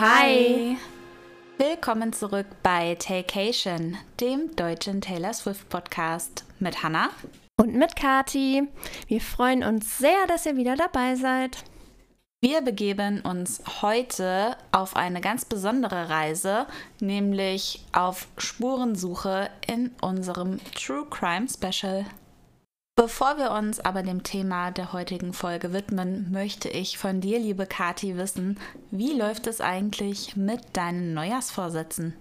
Hi! Willkommen zurück bei Taycation, dem deutschen Taylor Swift Podcast mit Hannah und mit Kati. Wir freuen uns sehr, dass ihr wieder dabei seid. Wir begeben uns heute auf eine ganz besondere Reise, nämlich auf Spurensuche in unserem True Crime Special. Bevor wir uns aber dem Thema der heutigen Folge widmen, möchte ich von dir, liebe Kati, wissen, wie läuft es eigentlich mit deinen Neujahrsvorsätzen?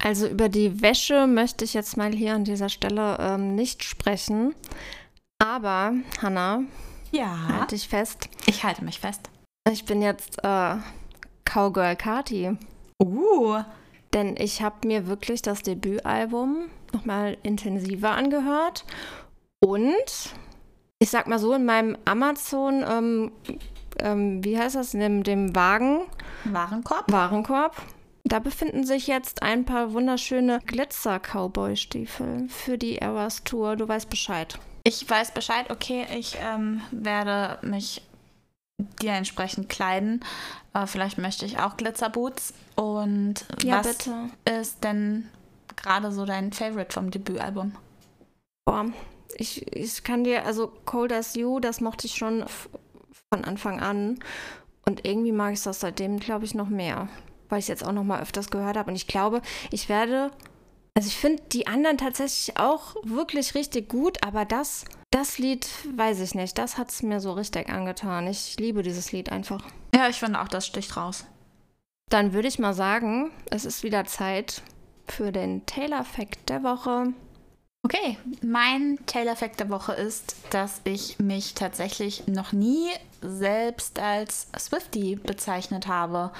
Also über die Wäsche möchte ich jetzt mal hier an dieser Stelle ähm, nicht sprechen. Aber, Hanna, ja. halt dich fest. Ich halte mich fest. Ich bin jetzt äh, Cowgirl Kati. Uh. Denn ich habe mir wirklich das Debütalbum nochmal intensiver angehört und ich sag mal so, in meinem Amazon, ähm, ähm, wie heißt das, in dem, dem Wagen? Warenkorb? Warenkorb. Da befinden sich jetzt ein paar wunderschöne Glitzer-Cowboy-Stiefel für die Eras Tour. Du weißt Bescheid. Ich weiß Bescheid, okay, ich ähm, werde mich dir entsprechend kleiden. Äh, vielleicht möchte ich auch Glitzerboots. Und ja, was bitte. ist denn gerade so dein Favorite vom Debütalbum? Boah, ich, ich kann dir, also Cold as You, das mochte ich schon von Anfang an. Und irgendwie mag ich das seitdem, glaube ich, noch mehr. Weil ich es jetzt auch noch mal öfters gehört habe. Und ich glaube, ich werde. Also ich finde die anderen tatsächlich auch wirklich richtig gut, aber das, das Lied, weiß ich nicht, das hat es mir so richtig angetan. Ich liebe dieses Lied einfach. Ja, ich finde auch, das sticht raus. Dann würde ich mal sagen, es ist wieder Zeit für den Taylor-Fact der Woche. Okay, mein Taylor-Fact der Woche ist, dass ich mich tatsächlich noch nie selbst als Swifty bezeichnet habe.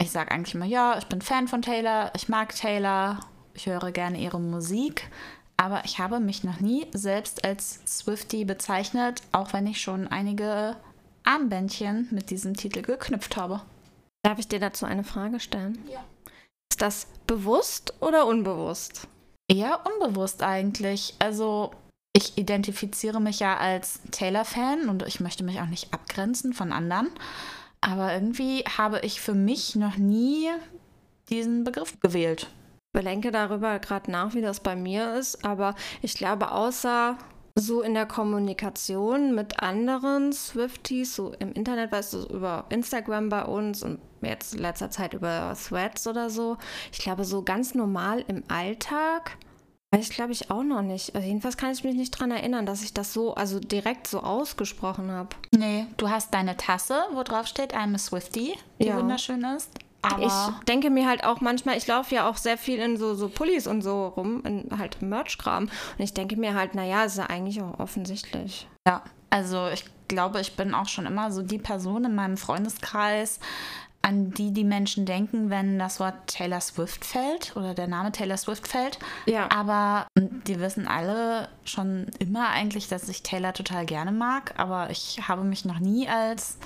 Ich sage eigentlich immer, ja, ich bin Fan von Taylor, ich mag Taylor, ich höre gerne ihre Musik, aber ich habe mich noch nie selbst als Swifty bezeichnet, auch wenn ich schon einige Armbändchen mit diesem Titel geknüpft habe. Darf ich dir dazu eine Frage stellen? Ja. Ist das bewusst oder unbewusst? Eher unbewusst eigentlich. Also ich identifiziere mich ja als Taylor-Fan und ich möchte mich auch nicht abgrenzen von anderen. Aber irgendwie habe ich für mich noch nie diesen Begriff gewählt. Ich bedenke darüber gerade nach, wie das bei mir ist. Aber ich glaube, außer so in der Kommunikation mit anderen Swifties, so im Internet, weißt du, über Instagram bei uns und jetzt in letzter Zeit über Threads oder so. Ich glaube, so ganz normal im Alltag, weiß ich glaube ich auch noch nicht. Also jedenfalls kann ich mich nicht daran erinnern, dass ich das so, also direkt so ausgesprochen habe. Nee, du hast deine Tasse, wo drauf steht, I'm a Swifty, die ja. wunderschön ist. Aber ich denke mir halt auch manchmal, ich laufe ja auch sehr viel in so, so Pullis und so rum, in halt Merch-Kram. Und ich denke mir halt, naja, ist ja eigentlich auch offensichtlich. Ja, also ich glaube, ich bin auch schon immer so die Person in meinem Freundeskreis, an die die Menschen denken, wenn das Wort Taylor Swift fällt oder der Name Taylor Swift fällt. Ja. Aber die wissen alle schon immer eigentlich, dass ich Taylor total gerne mag, aber ich habe mich noch nie als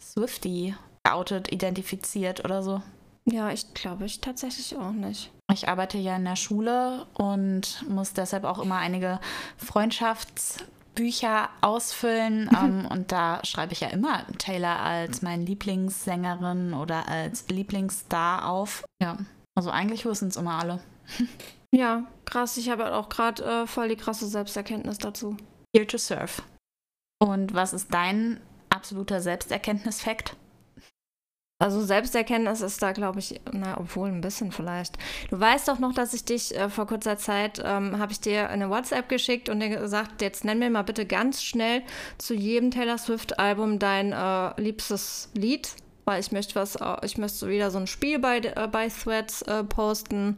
Swifty geoutet, identifiziert oder so. Ja, ich glaube ich tatsächlich auch nicht. Ich arbeite ja in der Schule und muss deshalb auch immer einige Freundschaftsbücher ausfüllen. ähm, und da schreibe ich ja immer Taylor als meine Lieblingssängerin oder als Lieblingsstar auf. Ja, also eigentlich wissen es immer alle. ja, krass. Ich habe auch gerade äh, voll die krasse Selbsterkenntnis dazu. Here to serve. Und was ist dein absoluter Selbsterkenntnisfakt? Also Selbsterkenntnis ist da, glaube ich, na, obwohl ein bisschen vielleicht. Du weißt doch noch, dass ich dich äh, vor kurzer Zeit, ähm, habe ich dir eine WhatsApp geschickt und dir gesagt, jetzt nenn mir mal bitte ganz schnell zu jedem Taylor Swift-Album dein äh, liebstes Lied, weil ich möchte was, äh, ich möchte wieder so ein Spiel bei, äh, bei Threads äh, posten,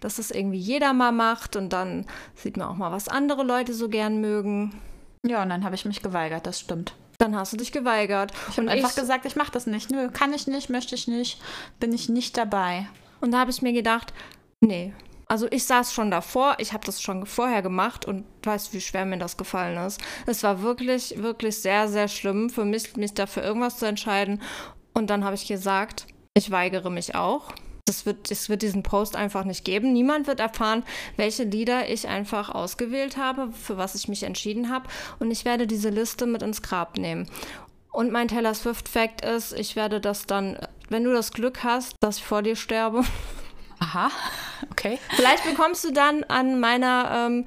dass das irgendwie jeder mal macht und dann sieht man auch mal, was andere Leute so gern mögen. Ja, und dann habe ich mich geweigert, das stimmt. Dann hast du dich geweigert. Ich habe einfach gesagt, ich mache das nicht. Nö, kann ich nicht, möchte ich nicht, bin ich nicht dabei. Und da habe ich mir gedacht, nee. Also ich saß schon davor, ich habe das schon vorher gemacht und weißt, wie schwer mir das gefallen ist. Es war wirklich, wirklich sehr, sehr schlimm für mich, mich dafür irgendwas zu entscheiden. Und dann habe ich gesagt, ich weigere mich auch. Es wird, es wird diesen Post einfach nicht geben. Niemand wird erfahren, welche Lieder ich einfach ausgewählt habe, für was ich mich entschieden habe. Und ich werde diese Liste mit ins Grab nehmen. Und mein Taylor Swift Fact ist, ich werde das dann wenn du das Glück hast, dass ich vor dir sterbe. Aha, okay. Vielleicht bekommst du dann an meiner ähm,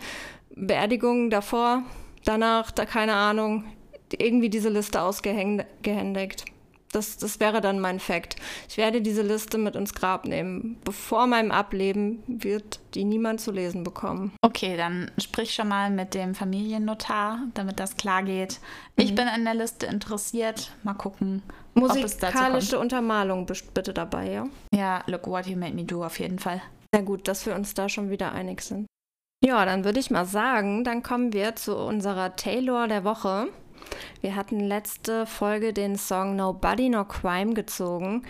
Beerdigung davor, danach, da keine Ahnung, irgendwie diese Liste ausgehändigt. Das, das wäre dann mein Fakt. Ich werde diese Liste mit ins Grab nehmen. Bevor meinem Ableben wird die niemand zu lesen bekommen. Okay, dann sprich schon mal mit dem Familiennotar, damit das klar geht. Ich mhm. bin an der Liste interessiert. Mal gucken. Musikalische Untermalung bitte dabei, ja? Ja, Look What You Made Me Do auf jeden Fall. Sehr gut, dass wir uns da schon wieder einig sind. Ja, dann würde ich mal sagen, dann kommen wir zu unserer Taylor der Woche. Wir hatten letzte Folge den Song Nobody No Crime gezogen.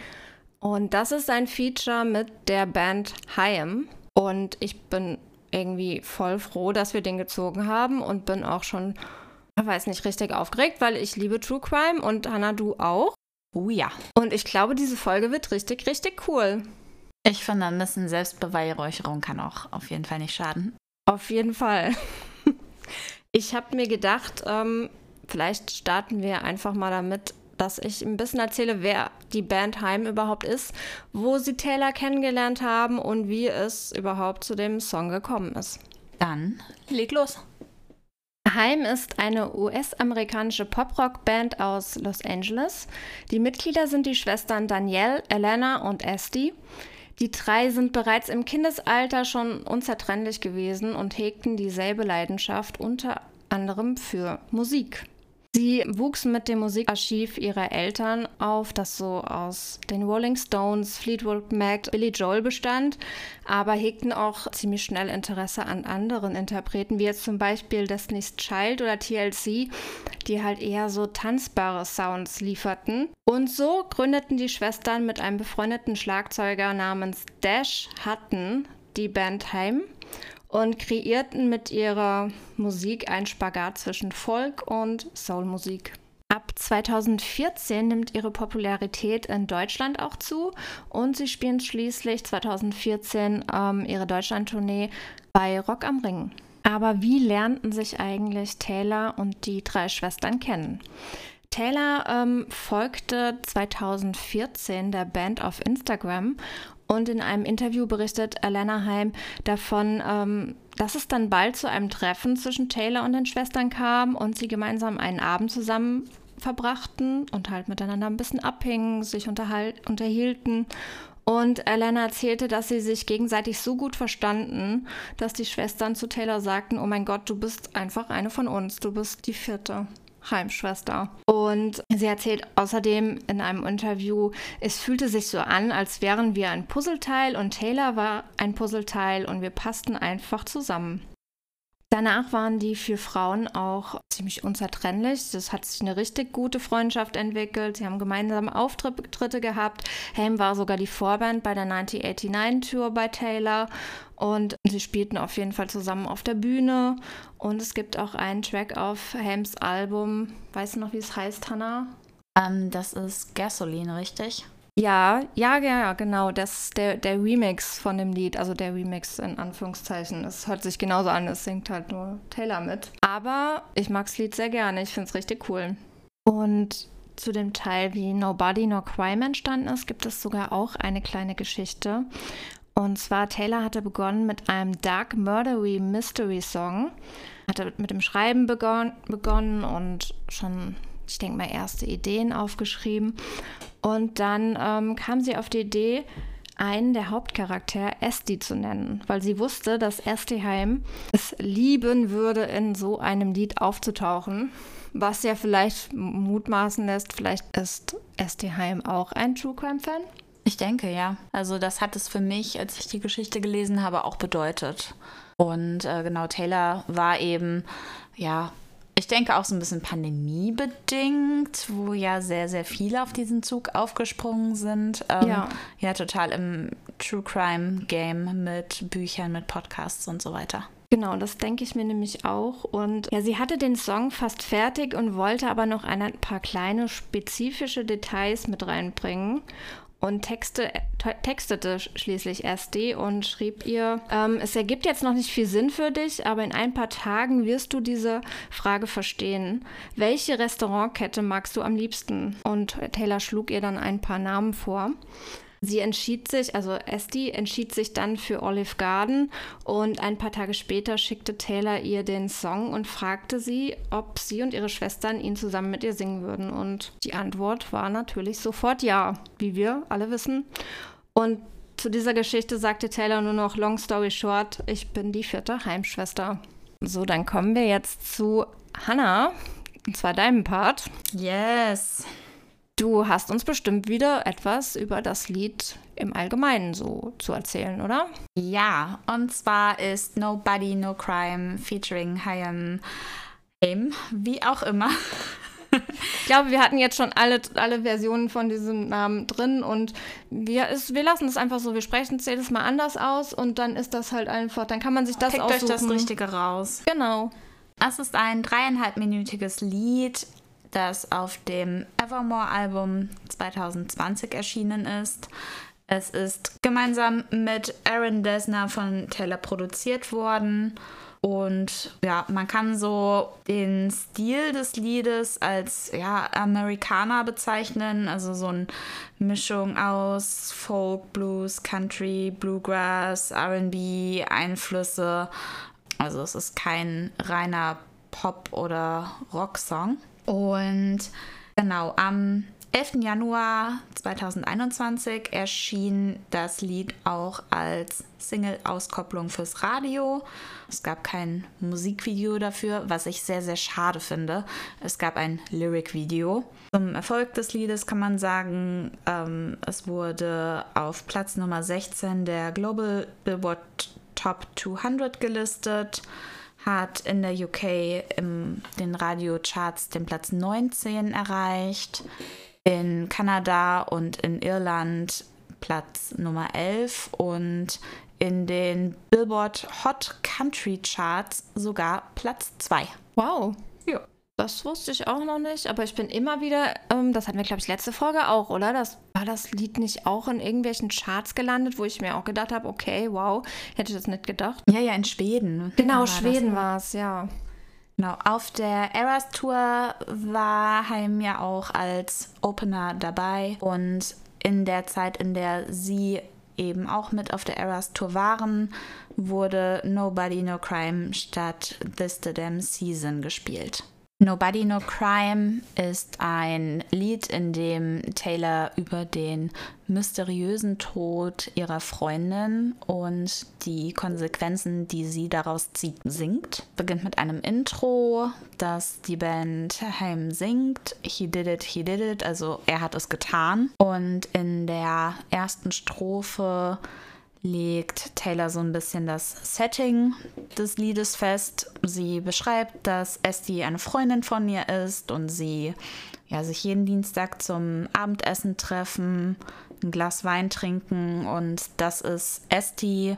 Und das ist ein Feature mit der Band Haim. Und ich bin irgendwie voll froh, dass wir den gezogen haben und bin auch schon, ich weiß nicht, richtig aufgeregt, weil ich liebe True Crime und Hannah, du auch. Oh ja. Und ich glaube, diese Folge wird richtig, richtig cool. Ich finde, ein bisschen Selbstbeweihräucherung kann auch auf jeden Fall nicht schaden. Auf jeden Fall. Ich habe mir gedacht, ähm, vielleicht starten wir einfach mal damit, dass ich ein bisschen erzähle, wer die Band Heim überhaupt ist, wo sie Taylor kennengelernt haben und wie es überhaupt zu dem Song gekommen ist. Dann leg los. Heim ist eine US-amerikanische Pop-Rock-Band aus Los Angeles. Die Mitglieder sind die Schwestern Danielle, Elena und Esty. Die drei sind bereits im Kindesalter schon unzertrennlich gewesen und hegten dieselbe Leidenschaft unter anderem für Musik. Sie wuchsen mit dem Musikarchiv ihrer Eltern auf, das so aus den Rolling Stones, Fleetwood Mac, Billy Joel bestand, aber hegten auch ziemlich schnell Interesse an anderen Interpreten, wie jetzt zum Beispiel Destiny's Child oder TLC, die halt eher so tanzbare Sounds lieferten. Und so gründeten die Schwestern mit einem befreundeten Schlagzeuger namens Dash Hutton die Band Heim und kreierten mit ihrer Musik einen Spagat zwischen Folk und Soulmusik. Ab 2014 nimmt ihre Popularität in Deutschland auch zu und sie spielen schließlich 2014 ähm, ihre Deutschlandtournee bei Rock am Ring. Aber wie lernten sich eigentlich Taylor und die drei Schwestern kennen? Taylor ähm, folgte 2014 der Band auf Instagram und in einem Interview berichtet Alana Heim davon, ähm, dass es dann bald zu einem Treffen zwischen Taylor und den Schwestern kam und sie gemeinsam einen Abend zusammen verbrachten und halt miteinander ein bisschen abhingen, sich unterhielten. Und Alana erzählte, dass sie sich gegenseitig so gut verstanden, dass die Schwestern zu Taylor sagten, oh mein Gott, du bist einfach eine von uns, du bist die vierte. Heimschwester. Und sie erzählt außerdem in einem Interview, es fühlte sich so an, als wären wir ein Puzzleteil und Taylor war ein Puzzleteil und wir passten einfach zusammen. Danach waren die vier Frauen auch ziemlich unzertrennlich. Das hat sich eine richtig gute Freundschaft entwickelt. Sie haben gemeinsame Auftritte gehabt. Helm war sogar die Vorband bei der 1989-Tour bei Taylor. Und sie spielten auf jeden Fall zusammen auf der Bühne. Und es gibt auch einen Track auf Helms Album. Weißt du noch, wie es heißt, Hannah? Ähm, das ist Gasoline, richtig? Ja, ja, ja, genau. Das ist der, der Remix von dem Lied, also der Remix in Anführungszeichen. Es hört sich genauso an, es singt halt nur Taylor mit. Aber ich mag das Lied sehr gerne, ich finde es richtig cool. Und zu dem Teil, wie Nobody No Crime entstanden ist, gibt es sogar auch eine kleine Geschichte. Und zwar, Taylor hatte begonnen mit einem Dark Murdery Mystery Song. Hatte mit dem Schreiben begon begonnen und schon ich denke mal, erste Ideen aufgeschrieben. Und dann ähm, kam sie auf die Idee, einen der Hauptcharaktere Esti zu nennen, weil sie wusste, dass Esti Heim es lieben würde, in so einem Lied aufzutauchen. Was ja vielleicht mutmaßen lässt, vielleicht ist Esti Heim auch ein True Crime-Fan. Ich denke, ja. Also das hat es für mich, als ich die Geschichte gelesen habe, auch bedeutet. Und äh, genau, Taylor war eben, ja, ich denke auch so ein bisschen pandemiebedingt, wo ja sehr, sehr viele auf diesen Zug aufgesprungen sind. Ähm, ja. ja, total im True Crime Game mit Büchern, mit Podcasts und so weiter. Genau, das denke ich mir nämlich auch. Und ja, sie hatte den Song fast fertig und wollte aber noch ein paar kleine spezifische Details mit reinbringen. Und texte, textete schließlich SD und schrieb ihr, ähm, es ergibt jetzt noch nicht viel Sinn für dich, aber in ein paar Tagen wirst du diese Frage verstehen. Welche Restaurantkette magst du am liebsten? Und Taylor schlug ihr dann ein paar Namen vor. Sie entschied sich, also Esty entschied sich dann für Olive Garden und ein paar Tage später schickte Taylor ihr den Song und fragte sie, ob sie und ihre Schwestern ihn zusammen mit ihr singen würden. Und die Antwort war natürlich sofort ja, wie wir alle wissen. Und zu dieser Geschichte sagte Taylor nur noch, long story short, ich bin die vierte Heimschwester. So, dann kommen wir jetzt zu Hannah, und zwar deinem Part. Yes. Du hast uns bestimmt wieder etwas über das Lied im Allgemeinen so zu erzählen, oder? Ja, und zwar ist Nobody No Crime featuring Hayam Aim, wie auch immer. ich glaube, wir hatten jetzt schon alle, alle Versionen von diesem Namen drin und wir, ist, wir lassen es einfach so. Wir sprechen es jedes Mal anders aus und dann ist das halt einfach, dann kann man sich das Pickt aussuchen. euch das Richtige raus. Genau. Es ist ein dreieinhalbminütiges Lied das auf dem Evermore-Album 2020 erschienen ist. Es ist gemeinsam mit Aaron Desner von Taylor produziert worden. Und ja, man kann so den Stil des Liedes als ja, Amerikaner bezeichnen, also so eine Mischung aus Folk, Blues, Country, Bluegrass, RB, Einflüsse. Also es ist kein reiner Pop- oder Rocksong. Und genau, am 11. Januar 2021 erschien das Lied auch als Single-Auskopplung fürs Radio. Es gab kein Musikvideo dafür, was ich sehr, sehr schade finde. Es gab ein Lyric-Video. Zum Erfolg des Liedes kann man sagen, ähm, es wurde auf Platz Nummer 16 der Global Billboard Top 200 gelistet hat in der UK in den Radiocharts den Platz 19 erreicht, in Kanada und in Irland Platz Nummer 11 und in den Billboard Hot Country Charts sogar Platz 2. Wow. Das wusste ich auch noch nicht, aber ich bin immer wieder, ähm, das hatten wir, glaube ich, letzte Folge auch, oder? Das war das Lied nicht auch in irgendwelchen Charts gelandet, wo ich mir auch gedacht habe, okay, wow, hätte ich das nicht gedacht. Ja, ja, in Schweden. Genau, war Schweden war es, ja. Genau, auf der Eras Tour war Heim ja auch als Opener dabei und in der Zeit, in der sie eben auch mit auf der Eras Tour waren, wurde Nobody No Crime statt This the Damn Season gespielt. Nobody No Crime ist ein Lied, in dem Taylor über den mysteriösen Tod ihrer Freundin und die Konsequenzen, die sie daraus zieht, singt. Beginnt mit einem Intro, das die Band Heim singt. He did it, he did it, also er hat es getan. Und in der ersten Strophe legt Taylor so ein bisschen das Setting des Liedes fest. Sie beschreibt, dass Esty eine Freundin von ihr ist und sie ja, sich jeden Dienstag zum Abendessen treffen, ein Glas Wein trinken und dass es Esty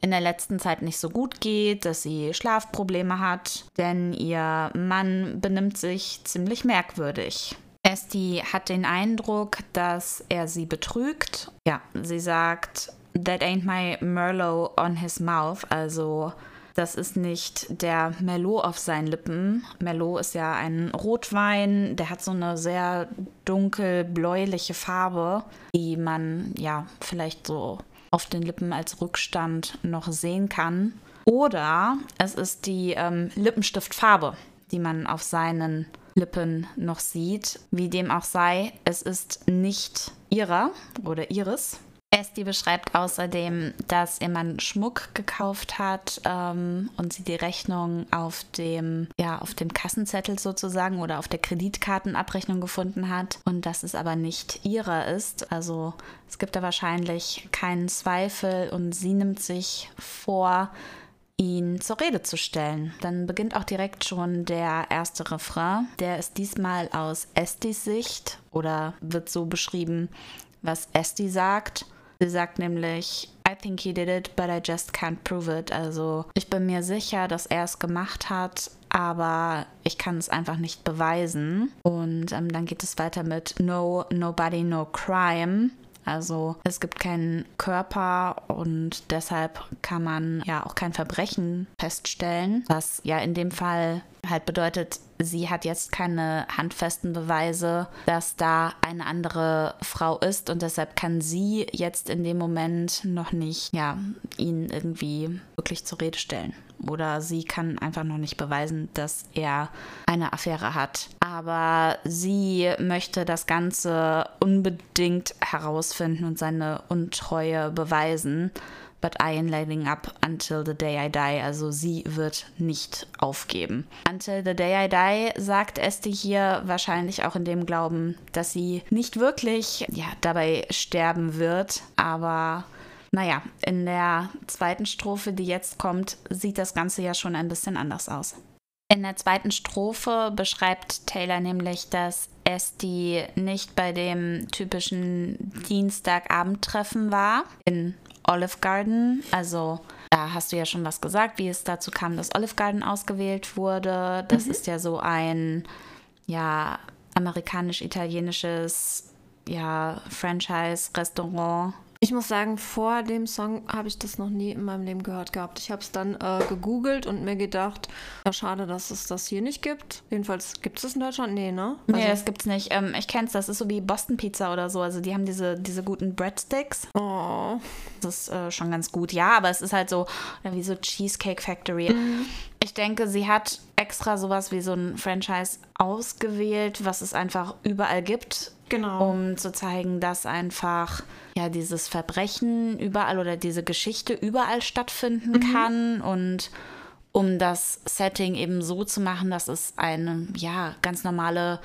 in der letzten Zeit nicht so gut geht, dass sie Schlafprobleme hat, denn ihr Mann benimmt sich ziemlich merkwürdig. Esty hat den Eindruck, dass er sie betrügt. Ja, sie sagt, That ain't my Merlot on his mouth. Also, das ist nicht der Merlot auf seinen Lippen. Merlot ist ja ein Rotwein, der hat so eine sehr dunkel bläuliche Farbe, die man ja vielleicht so auf den Lippen als Rückstand noch sehen kann. Oder es ist die ähm, Lippenstiftfarbe, die man auf seinen Lippen noch sieht. Wie dem auch sei, es ist nicht ihrer oder ihres. Esti beschreibt außerdem, dass ihr Mann Schmuck gekauft hat ähm, und sie die Rechnung auf dem, ja, auf dem Kassenzettel sozusagen oder auf der Kreditkartenabrechnung gefunden hat und dass es aber nicht ihrer ist. Also es gibt da wahrscheinlich keinen Zweifel und sie nimmt sich vor, ihn zur Rede zu stellen. Dann beginnt auch direkt schon der erste Refrain. Der ist diesmal aus Estis Sicht oder wird so beschrieben, was Esti sagt. Sie sagt nämlich, I think he did it, but I just can't prove it. Also ich bin mir sicher, dass er es gemacht hat, aber ich kann es einfach nicht beweisen. Und ähm, dann geht es weiter mit No, Nobody, No Crime. Also es gibt keinen Körper und deshalb kann man ja auch kein Verbrechen feststellen, was ja in dem Fall halt bedeutet, sie hat jetzt keine handfesten Beweise, dass da eine andere Frau ist und deshalb kann sie jetzt in dem Moment noch nicht, ja, ihn irgendwie wirklich zur Rede stellen. Oder sie kann einfach noch nicht beweisen, dass er eine Affäre hat. Aber sie möchte das Ganze unbedingt herausfinden und seine Untreue beweisen but I am letting up until the day I die. Also sie wird nicht aufgeben. Until the day I die sagt Esti hier wahrscheinlich auch in dem Glauben, dass sie nicht wirklich ja, dabei sterben wird, aber naja, in der zweiten Strophe, die jetzt kommt, sieht das Ganze ja schon ein bisschen anders aus. In der zweiten Strophe beschreibt Taylor nämlich, dass Esti nicht bei dem typischen Dienstagabendtreffen war in Olive Garden. Also da hast du ja schon was gesagt, wie es dazu kam, dass Olive Garden ausgewählt wurde. Das mhm. ist ja so ein ja amerikanisch-italienisches ja Franchise-Restaurant ich muss sagen, vor dem Song habe ich das noch nie in meinem Leben gehört gehabt. Ich habe es dann äh, gegoogelt und mir gedacht, ja, schade, dass es das hier nicht gibt. Jedenfalls gibt es das in Deutschland? Nee, ne? Also, nee, das gibt es nicht. Ähm, ich kenne es, das ist so wie Boston Pizza oder so. Also die haben diese, diese guten Breadsticks. Oh. Das ist äh, schon ganz gut. Ja, aber es ist halt so wie so Cheesecake Factory. Mhm. Ich denke, sie hat extra sowas wie so ein Franchise ausgewählt, was es einfach überall gibt. Genau. Um zu zeigen, dass einfach ja dieses Verbrechen überall oder diese Geschichte überall stattfinden mhm. kann und um das Setting eben so zu machen, dass es eine ja ganz normale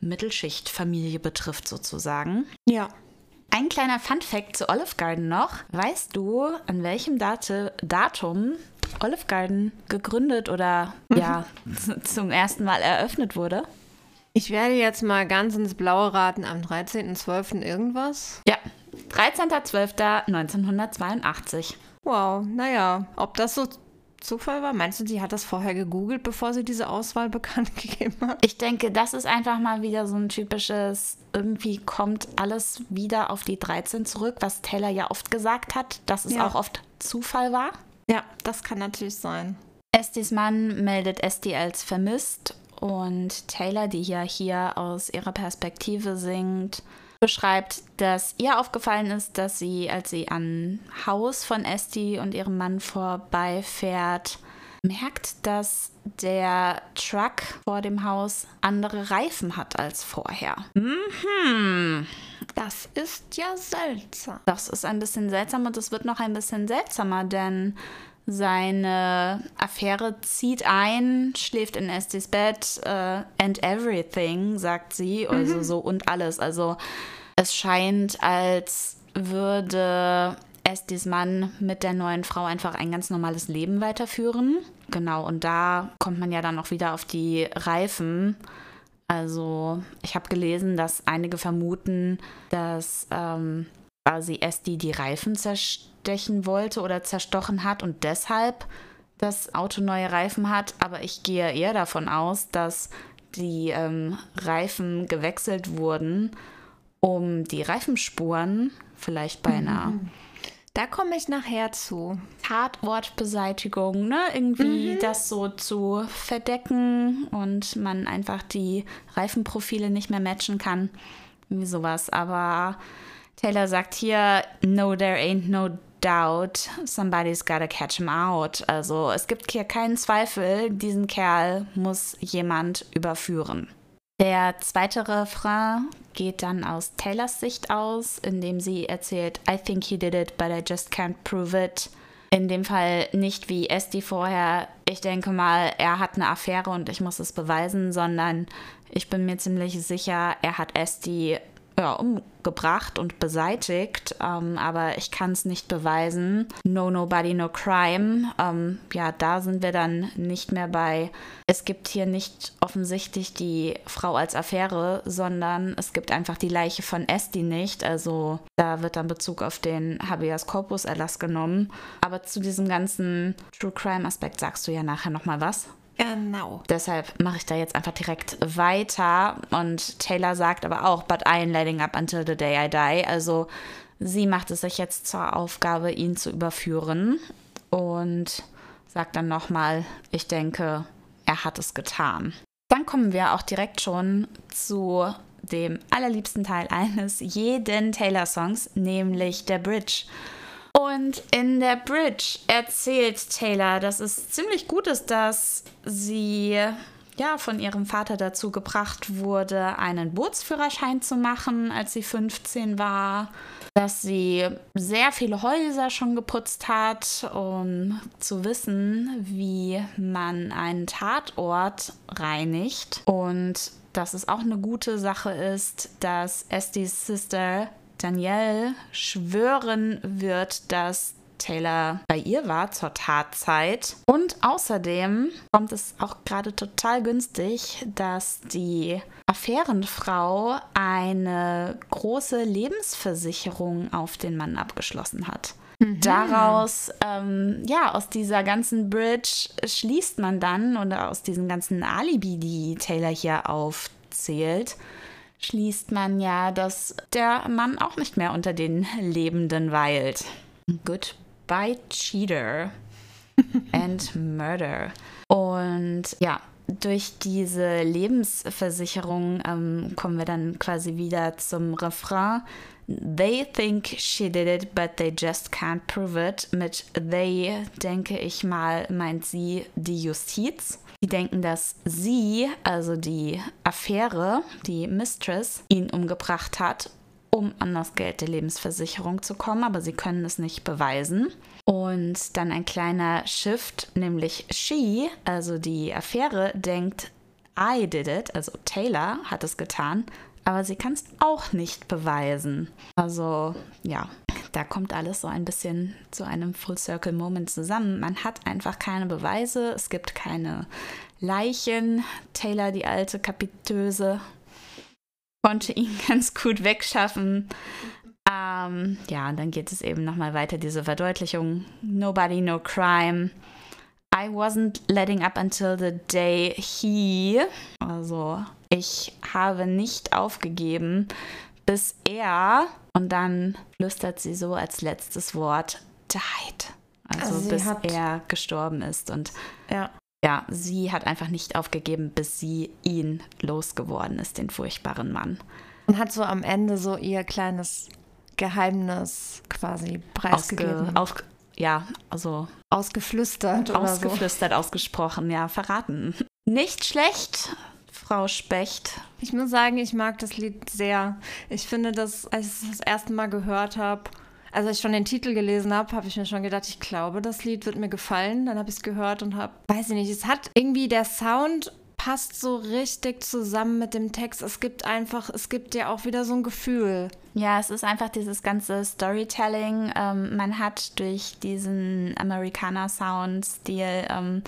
Mittelschichtfamilie betrifft sozusagen. Ja. Ein kleiner Fun-Fact zu Olive Garden noch. Weißt du, an welchem Date, Datum Olive Garden gegründet oder mhm. ja zum ersten Mal eröffnet wurde? Ich werde jetzt mal ganz ins Blaue raten, am 13.12. irgendwas? Ja, 13.12.1982. Wow, naja, ob das so Zufall war? Meinst du, sie hat das vorher gegoogelt, bevor sie diese Auswahl bekannt gegeben hat? Ich denke, das ist einfach mal wieder so ein typisches, irgendwie kommt alles wieder auf die 13 zurück, was Taylor ja oft gesagt hat, dass es ja. auch oft Zufall war. Ja, das kann natürlich sein. Estis Mann meldet Esti als vermisst und Taylor, die ja hier aus ihrer Perspektive singt, beschreibt, dass ihr aufgefallen ist, dass sie, als sie am Haus von Esti und ihrem Mann vorbeifährt, merkt, dass der Truck vor dem Haus andere Reifen hat als vorher. Mhm. Das ist ja seltsam. Das ist ein bisschen seltsam und es wird noch ein bisschen seltsamer, denn seine Affäre zieht ein, schläft in Estes Bett, uh, and everything, sagt sie, also mhm. so und alles. Also es scheint, als würde Estes Mann mit der neuen Frau einfach ein ganz normales Leben weiterführen. Genau, und da kommt man ja dann auch wieder auf die Reifen. Also ich habe gelesen, dass einige vermuten, dass ähm, quasi Esti die Reifen zerstechen wollte oder zerstochen hat und deshalb das Auto neue Reifen hat. Aber ich gehe eher davon aus, dass die ähm, Reifen gewechselt wurden, um die Reifenspuren vielleicht bei einer mhm. Da komme ich nachher zu. Tatortbeseitigung, ne? Irgendwie mhm. das so zu verdecken und man einfach die Reifenprofile nicht mehr matchen kann. Wie sowas. Aber Taylor sagt hier, no, there ain't no doubt, somebody's gotta catch him out. Also es gibt hier keinen Zweifel, diesen Kerl muss jemand überführen. Der zweite Refrain geht dann aus Taylors Sicht aus, indem sie erzählt, I think he did it, but I just can't prove it. In dem Fall nicht wie Esti vorher, ich denke mal, er hat eine Affäre und ich muss es beweisen, sondern ich bin mir ziemlich sicher, er hat Esti ja, umgebracht und beseitigt, ähm, aber ich kann es nicht beweisen. No Nobody, No Crime. Ähm, ja, da sind wir dann nicht mehr bei. Es gibt hier nicht offensichtlich die Frau als Affäre, sondern es gibt einfach die Leiche von Esti nicht. Also da wird dann Bezug auf den Habeas Corpus Erlass genommen. Aber zu diesem ganzen True Crime Aspekt sagst du ja nachher nochmal was. Genau. Deshalb mache ich da jetzt einfach direkt weiter. Und Taylor sagt aber auch, but I ain't letting up until the day I die. Also sie macht es sich jetzt zur Aufgabe, ihn zu überführen. Und sagt dann nochmal, ich denke, er hat es getan. Dann kommen wir auch direkt schon zu dem allerliebsten Teil eines jeden Taylor-Songs, nämlich der Bridge. Und in der Bridge erzählt Taylor, dass es ziemlich gut ist, dass sie ja von ihrem Vater dazu gebracht wurde, einen Bootsführerschein zu machen, als sie 15 war. Dass sie sehr viele Häuser schon geputzt hat, um zu wissen, wie man einen Tatort reinigt. Und dass es auch eine gute Sache ist, dass Estes Sister Danielle schwören wird, dass Taylor bei ihr war zur Tatzeit. Und außerdem kommt es auch gerade total günstig, dass die Affärenfrau eine große Lebensversicherung auf den Mann abgeschlossen hat. Mhm. Daraus, ähm, ja, aus dieser ganzen Bridge schließt man dann oder aus diesem ganzen Alibi, die Taylor hier aufzählt, schließt man ja, dass der Mann auch nicht mehr unter den Lebenden weilt. Goodbye, Cheater and Murder. Und ja, durch diese Lebensversicherung ähm, kommen wir dann quasi wieder zum Refrain. They think she did it, but they just can't prove it. Mit they denke ich mal, meint sie die Justiz. Die denken, dass sie, also die Affäre, die Mistress, ihn umgebracht hat, um an das Geld der Lebensversicherung zu kommen, aber sie können es nicht beweisen. Und dann ein kleiner Shift, nämlich she, also die Affäre, denkt, I did it, also Taylor hat es getan, aber sie kann es auch nicht beweisen. Also ja, da kommt alles so ein bisschen zu einem Full Circle Moment zusammen. Man hat einfach keine Beweise, es gibt keine Leichen. Taylor, die alte Kapitöse, konnte ihn ganz gut wegschaffen. Ähm, ja, und dann geht es eben nochmal weiter, diese Verdeutlichung. Nobody, no crime. I wasn't letting up until the day he. Also, ich habe nicht aufgegeben, bis er. Und dann flüstert sie so als letztes Wort, died. Also, also bis er gestorben ist. Und ja. ja, sie hat einfach nicht aufgegeben, bis sie ihn losgeworden ist, den furchtbaren Mann. Und hat so am Ende so ihr kleines Geheimnis quasi preisgegeben. Ausge, ja, also ausgeflüstert oder ausgeflüstert, so. ausgesprochen, ja, verraten. Nicht schlecht, Frau Specht. Ich muss sagen, ich mag das Lied sehr. Ich finde, dass als ich es das erste Mal gehört habe, als ich schon den Titel gelesen habe, habe ich mir schon gedacht, ich glaube, das Lied wird mir gefallen. Dann habe ich es gehört und habe, weiß ich nicht, es hat irgendwie der Sound passt so richtig zusammen mit dem Text. Es gibt einfach, es gibt ja auch wieder so ein Gefühl. Ja, es ist einfach dieses ganze Storytelling. Ähm, man hat durch diesen Amerikaner-Sound-Stil ähm,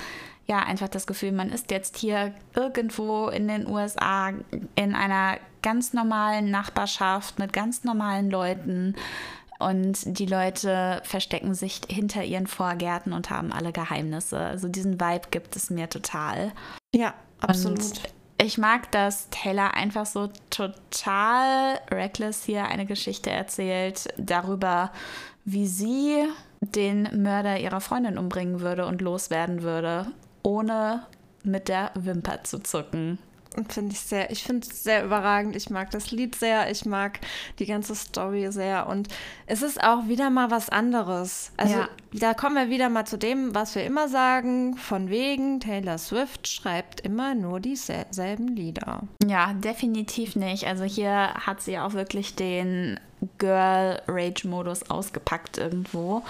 ja einfach das Gefühl, man ist jetzt hier irgendwo in den USA in einer ganz normalen Nachbarschaft mit ganz normalen Leuten. Und die Leute verstecken sich hinter ihren Vorgärten und haben alle Geheimnisse. Also diesen Vibe gibt es mir total. Ja, absolut. Und ich mag, dass Taylor einfach so total reckless hier eine Geschichte erzählt darüber, wie sie den Mörder ihrer Freundin umbringen würde und loswerden würde, ohne mit der Wimper zu zucken. Finde ich sehr, ich finde es sehr überragend. Ich mag das Lied sehr, ich mag die ganze Story sehr und es ist auch wieder mal was anderes. Also ja. da kommen wir wieder mal zu dem, was wir immer sagen, von wegen Taylor Swift schreibt immer nur dieselben Lieder. Ja, definitiv nicht. Also hier hat sie auch wirklich den Girl Rage Modus ausgepackt irgendwo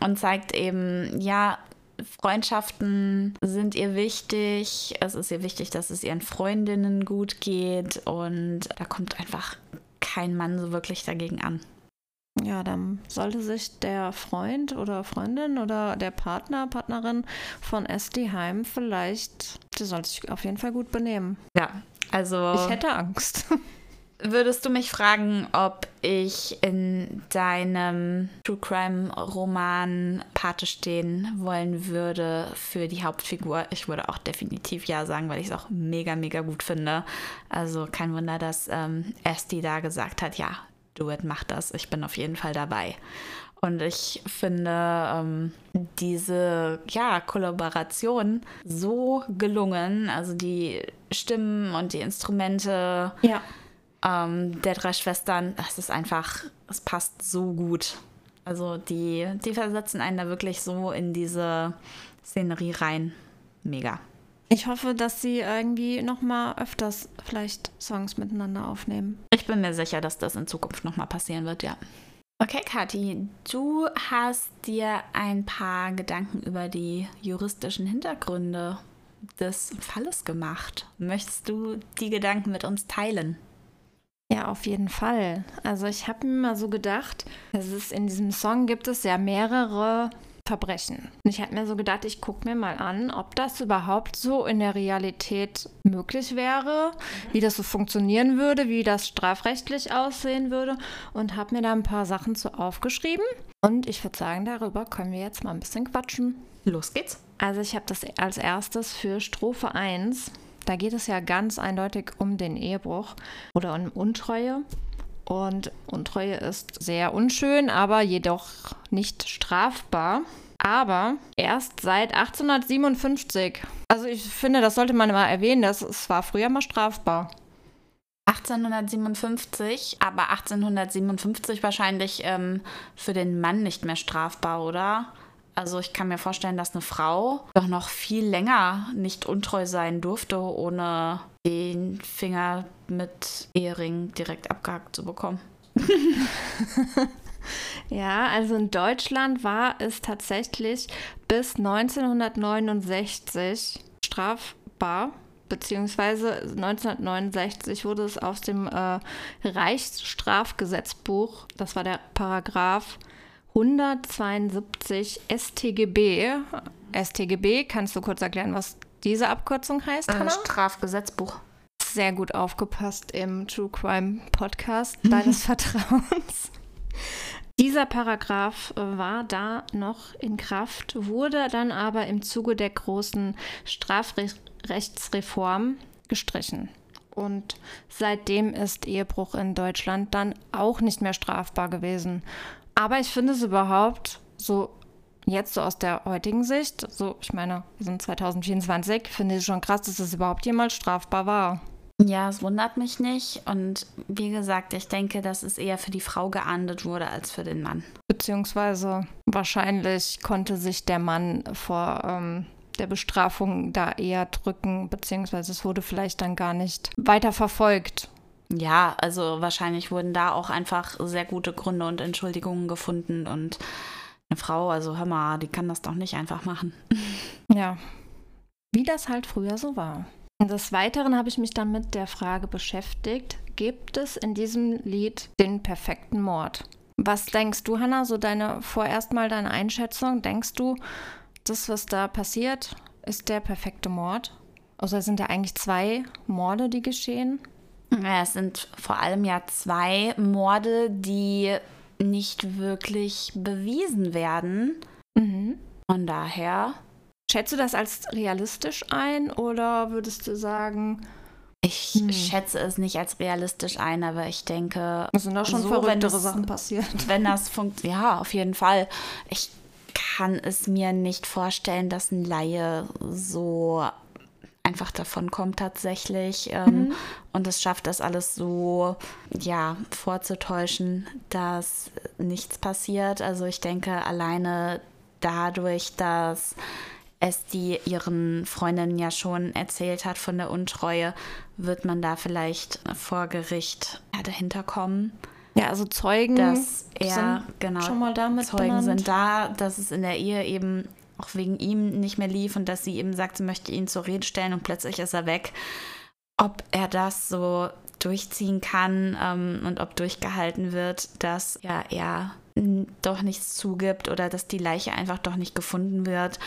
und zeigt eben, ja, Freundschaften sind ihr wichtig. Es ist ihr wichtig, dass es ihren Freundinnen gut geht. Und da kommt einfach kein Mann so wirklich dagegen an. Ja, dann sollte sich der Freund oder Freundin oder der Partner, Partnerin von SD Heim vielleicht, der sollte sich auf jeden Fall gut benehmen. Ja, also. Ich hätte Angst. Würdest du mich fragen, ob ich in deinem True Crime Roman Pate stehen wollen würde für die Hauptfigur? Ich würde auch definitiv ja sagen, weil ich es auch mega, mega gut finde. Also kein Wunder, dass ähm, Esti da gesagt hat, ja, do it, mach das. Ich bin auf jeden Fall dabei. Und ich finde ähm, diese ja, Kollaboration so gelungen. Also die Stimmen und die Instrumente Ja. Ähm, der drei Schwestern, das ist einfach, es passt so gut. Also die, die versetzen einen da wirklich so in diese Szenerie rein. Mega. Ich hoffe, dass sie irgendwie noch mal öfters vielleicht Songs miteinander aufnehmen. Ich bin mir sicher, dass das in Zukunft nochmal passieren wird, ja. Okay, Kathi, du hast dir ein paar Gedanken über die juristischen Hintergründe des Falles gemacht. Möchtest du die Gedanken mit uns teilen? Ja, auf jeden Fall. Also ich habe mir mal so gedacht, es ist in diesem Song gibt es ja mehrere Verbrechen. Und ich habe mir so gedacht, ich gucke mir mal an, ob das überhaupt so in der Realität möglich wäre, wie das so funktionieren würde, wie das strafrechtlich aussehen würde und habe mir da ein paar Sachen zu aufgeschrieben. Und ich würde sagen, darüber können wir jetzt mal ein bisschen quatschen. Los geht's. Also ich habe das als erstes für Strophe 1. Da geht es ja ganz eindeutig um den Ehebruch oder um Untreue. Und Untreue ist sehr unschön, aber jedoch nicht strafbar. Aber erst seit 1857. Also ich finde, das sollte man mal erwähnen, dass es war früher mal strafbar. 1857, aber 1857 wahrscheinlich ähm, für den Mann nicht mehr strafbar, oder? Also ich kann mir vorstellen, dass eine Frau doch noch viel länger nicht untreu sein durfte, ohne den Finger mit Ehering direkt abgehackt zu bekommen. Ja, also in Deutschland war es tatsächlich bis 1969 strafbar, beziehungsweise 1969 wurde es aus dem äh, Reichsstrafgesetzbuch, das war der Paragraph 172 StGB. StGB, kannst du kurz erklären, was diese Abkürzung heißt, Äh, Hannah? Strafgesetzbuch. sehr gut aufgepasst im True Crime Podcast deines Vertrauens. Dieser Paragraph äh, war da noch in Kraft, wurde dann aber im Zuge der großen Strafrechtsreform gestrichen. Und seitdem ist Ehebruch in Deutschland dann auch nicht mehr strafbar gewesen. Aber ich finde es überhaupt so jetzt so aus der heutigen Sicht, so ich meine, wir sind 2024, finde ich schon krass, dass es überhaupt jemals strafbar war. Ja, es wundert mich nicht. Und wie gesagt, ich denke, dass es eher für die Frau geahndet wurde als für den Mann. Beziehungsweise wahrscheinlich konnte sich der Mann vor ähm, der Bestrafung da eher drücken, beziehungsweise es wurde vielleicht dann gar nicht weiter verfolgt. Ja, also wahrscheinlich wurden da auch einfach sehr gute Gründe und Entschuldigungen gefunden. Und eine Frau, also hör mal, die kann das doch nicht einfach machen. Ja, wie das halt früher so war. Des Weiteren habe ich mich dann mit der Frage beschäftigt, gibt es in diesem Lied den perfekten Mord? Was denkst du, Hannah, so deine vorerst mal deine Einschätzung? Denkst du, das, was da passiert, ist der perfekte Mord? Oder sind da eigentlich zwei Morde, die geschehen? Es sind vor allem ja zwei Morde, die nicht wirklich bewiesen werden. Mhm. Von daher, Schätzt du das als realistisch ein oder würdest du sagen, ich Hm. schätze es nicht als realistisch ein, aber ich denke, es sind da schon So, verrücktere es- Sachen passiert? wenn das funktioniert, ja, auf jeden Fall. Ich kann es mir nicht vorstellen, dass ein Laie so einfach davon kommt tatsächlich ähm, und es schafft, das alles so ja vorzutäuschen, dass nichts passiert. Also ich denke alleine dadurch, dass es die ihren Freundinnen ja schon erzählt hat von der Untreue, wird man da vielleicht vor Gericht ja, dahinter kommen Ja, also Zeugen dass er sind genau schon mal damit Zeugen benannt. sind da, dass es in der Ehe eben auch wegen ihm nicht mehr lief und dass sie eben sagt, sie möchte ihn zur Rede stellen und plötzlich ist er weg. Ob er das so durchziehen kann ähm, und ob durchgehalten wird, dass ja er doch nichts zugibt oder dass die Leiche einfach doch nicht gefunden wird.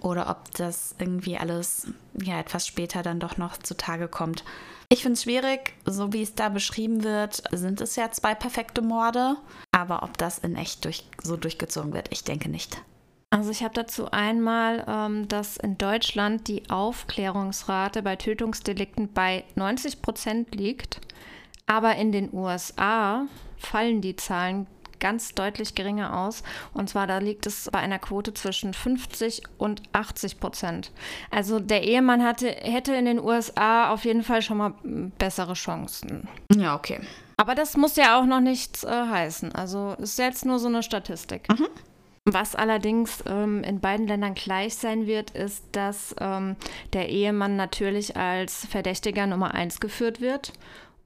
oder ob das irgendwie alles ja etwas später dann doch noch zutage kommt. Ich finde es schwierig, so wie es da beschrieben wird, sind es ja zwei perfekte Morde, aber ob das in echt durch, so durchgezogen wird, ich denke nicht. Also ich habe dazu einmal, ähm, dass in Deutschland die Aufklärungsrate bei Tötungsdelikten bei 90 Prozent liegt, aber in den USA fallen die Zahlen ganz deutlich geringer aus. Und zwar da liegt es bei einer Quote zwischen 50 und 80 Prozent. Also der Ehemann hatte, hätte in den USA auf jeden Fall schon mal bessere Chancen. Ja, okay. Aber das muss ja auch noch nichts äh, heißen. Also ist jetzt nur so eine Statistik. Mhm. Was allerdings ähm, in beiden Ländern gleich sein wird, ist, dass ähm, der Ehemann natürlich als Verdächtiger Nummer eins geführt wird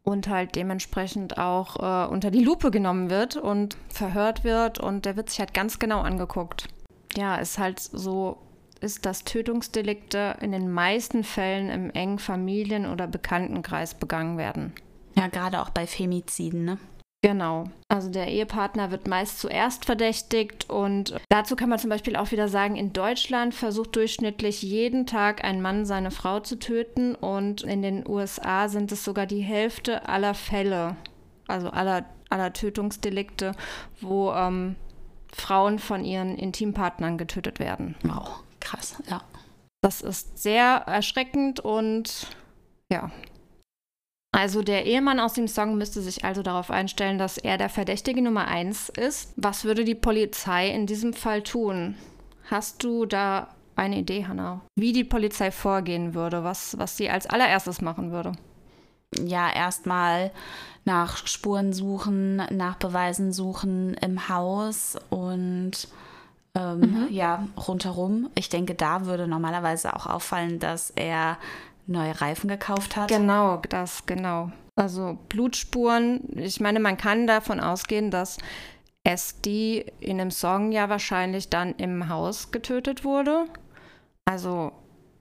und halt dementsprechend auch äh, unter die Lupe genommen wird und verhört wird und der wird sich halt ganz genau angeguckt. Ja, ist halt so, ist, dass Tötungsdelikte in den meisten Fällen im engen Familien- oder Bekanntenkreis begangen werden. Ja, gerade auch bei Femiziden, ne? Genau. Also der Ehepartner wird meist zuerst verdächtigt und dazu kann man zum Beispiel auch wieder sagen, in Deutschland versucht durchschnittlich jeden Tag ein Mann seine Frau zu töten und in den USA sind es sogar die Hälfte aller Fälle, also aller, aller Tötungsdelikte, wo ähm, Frauen von ihren Intimpartnern getötet werden. Wow, krass, ja. Das ist sehr erschreckend und ja, also der Ehemann aus dem Song müsste sich also darauf einstellen, dass er der Verdächtige Nummer eins ist. Was würde die Polizei in diesem Fall tun? Hast du da eine Idee, Hannah? Wie die Polizei vorgehen würde, was, was sie als allererstes machen würde? Ja, erstmal nach Spuren suchen, nach Beweisen suchen im Haus und ähm, mhm. ja, rundherum. Ich denke, da würde normalerweise auch auffallen, dass er neue Reifen gekauft hat. Genau, das, genau. Also Blutspuren, ich meine, man kann davon ausgehen, dass SD in dem Song ja wahrscheinlich dann im Haus getötet wurde. Also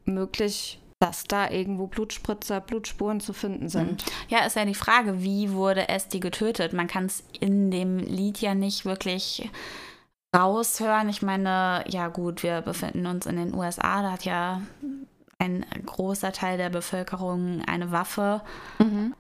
möglich, dass da irgendwo Blutspritzer, Blutspuren zu finden mhm. sind. Ja, ist ja die Frage, wie wurde SD getötet? Man kann es in dem Lied ja nicht wirklich raushören. Ich meine, ja gut, wir befinden uns in den USA, da hat ja ein großer Teil der Bevölkerung eine Waffe. Mhm.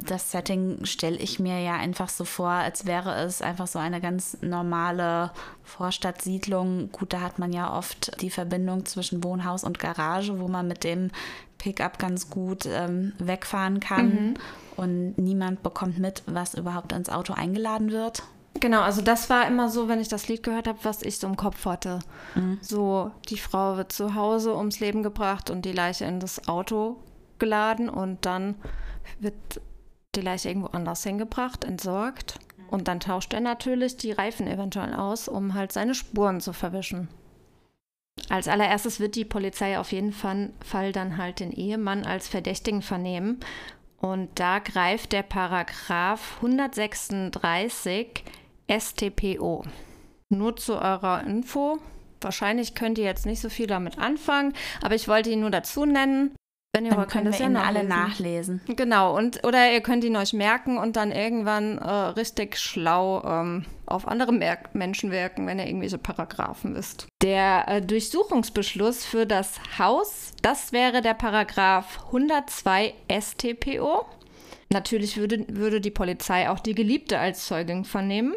Das Setting stelle ich mir ja einfach so vor, als wäre es einfach so eine ganz normale Vorstadtsiedlung. Gut, da hat man ja oft die Verbindung zwischen Wohnhaus und Garage, wo man mit dem Pickup ganz gut ähm, wegfahren kann. Mhm. Und niemand bekommt mit, was überhaupt ins Auto eingeladen wird. Genau, also das war immer so, wenn ich das Lied gehört habe, was ich so im Kopf hatte. Mhm. So, die Frau wird zu Hause ums Leben gebracht und die Leiche in das Auto geladen und dann wird die Leiche irgendwo anders hingebracht, entsorgt. Mhm. Und dann tauscht er natürlich die Reifen eventuell aus, um halt seine Spuren zu verwischen. Als allererstes wird die Polizei auf jeden Fall dann halt den Ehemann als Verdächtigen vernehmen. Und da greift der Paragraph 136 STPO. Nur zu eurer Info. Wahrscheinlich könnt ihr jetzt nicht so viel damit anfangen, aber ich wollte ihn nur dazu nennen. Wenn ihr dann wollt, könnt ihr ja alle nachlesen. Genau, und oder ihr könnt ihn euch merken und dann irgendwann äh, richtig schlau ähm, auf andere Mer Menschen wirken, wenn ihr irgendwelche Paragraphen wisst. Der äh, Durchsuchungsbeschluss für das Haus, das wäre der Paragraph 102 StPO. Natürlich würde, würde die Polizei auch die Geliebte als Zeugin vernehmen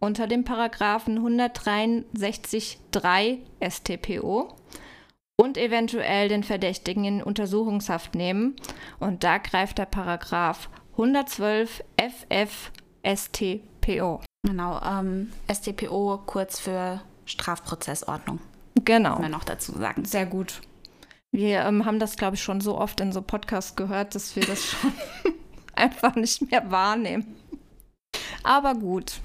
unter dem Paragraphen 163.3 StPO und eventuell den Verdächtigen in Untersuchungshaft nehmen. Und da greift der Paragraph 112 FF StPO. Genau, ähm, StPO kurz für Strafprozessordnung. Genau. Kann man noch dazu sagen. Sehr gut. Wir ähm, haben das, glaube ich, schon so oft in so Podcasts gehört, dass wir das schon einfach nicht mehr wahrnehmen. Aber gut.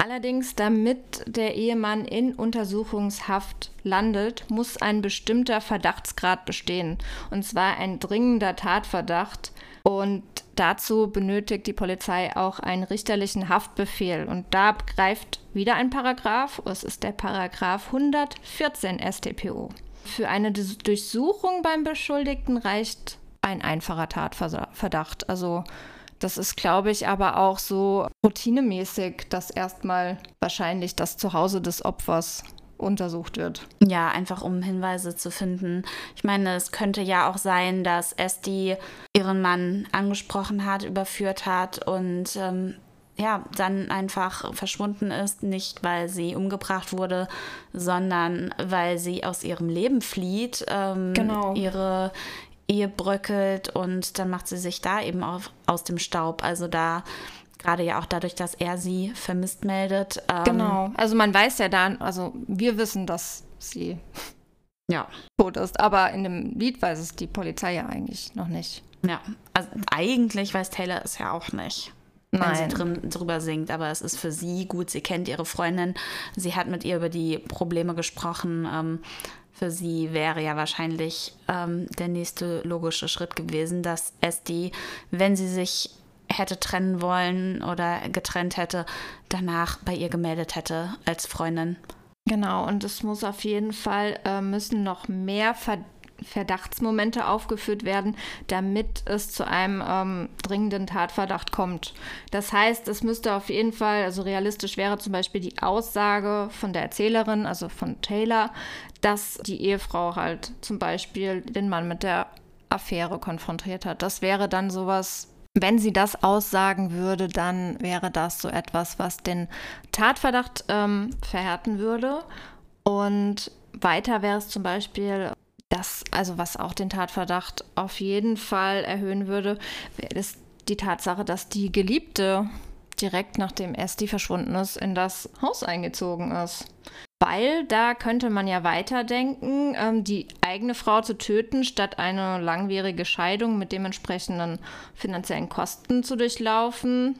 Allerdings, damit der Ehemann in Untersuchungshaft landet, muss ein bestimmter Verdachtsgrad bestehen. Und zwar ein dringender Tatverdacht. Und dazu benötigt die Polizei auch einen richterlichen Haftbefehl. Und da greift wieder ein Paragraph. Es ist der Paragraph 114 StPO. Für eine Durchsuchung beim Beschuldigten reicht ein einfacher Tatverdacht. Also das ist, glaube ich, aber auch so routinemäßig, dass erstmal wahrscheinlich das Zuhause des Opfers untersucht wird. Ja, einfach um Hinweise zu finden. Ich meine, es könnte ja auch sein, dass Esti ihren Mann angesprochen hat, überführt hat und ähm, ja, dann einfach verschwunden ist, nicht weil sie umgebracht wurde, sondern weil sie aus ihrem Leben flieht, ähm, genau. ihre Ehe bröckelt und dann macht sie sich da eben auf, aus dem Staub. Also da gerade ja auch dadurch, dass er sie vermisst meldet. Ähm, genau, also man weiß ja dann, also wir wissen, dass sie ja. tot ist, aber in dem Lied weiß es die Polizei ja eigentlich noch nicht. Ja, also eigentlich weiß Taylor es ja auch nicht. Nein. wenn sie drin, drüber singt, aber es ist für sie gut. Sie kennt ihre Freundin, sie hat mit ihr über die Probleme gesprochen. Ähm, für sie wäre ja wahrscheinlich ähm, der nächste logische Schritt gewesen, dass Esti, wenn sie sich hätte trennen wollen oder getrennt hätte, danach bei ihr gemeldet hätte als Freundin. Genau, und es muss auf jeden Fall, äh, müssen noch mehr Ver Verdachtsmomente aufgeführt werden, damit es zu einem ähm, dringenden Tatverdacht kommt. Das heißt, es müsste auf jeden Fall, also realistisch wäre zum Beispiel die Aussage von der Erzählerin, also von Taylor, dass die Ehefrau halt zum Beispiel den Mann mit der Affäre konfrontiert hat. Das wäre dann sowas, wenn sie das aussagen würde, dann wäre das so etwas, was den Tatverdacht ähm, verhärten würde. Und weiter wäre es zum Beispiel das, also was auch den Tatverdacht auf jeden Fall erhöhen würde, ist die Tatsache, dass die Geliebte direkt nachdem Esti verschwunden ist, in das Haus eingezogen ist. Weil da könnte man ja weiterdenken, ähm, die eigene Frau zu töten, statt eine langwierige Scheidung mit dementsprechenden finanziellen Kosten zu durchlaufen.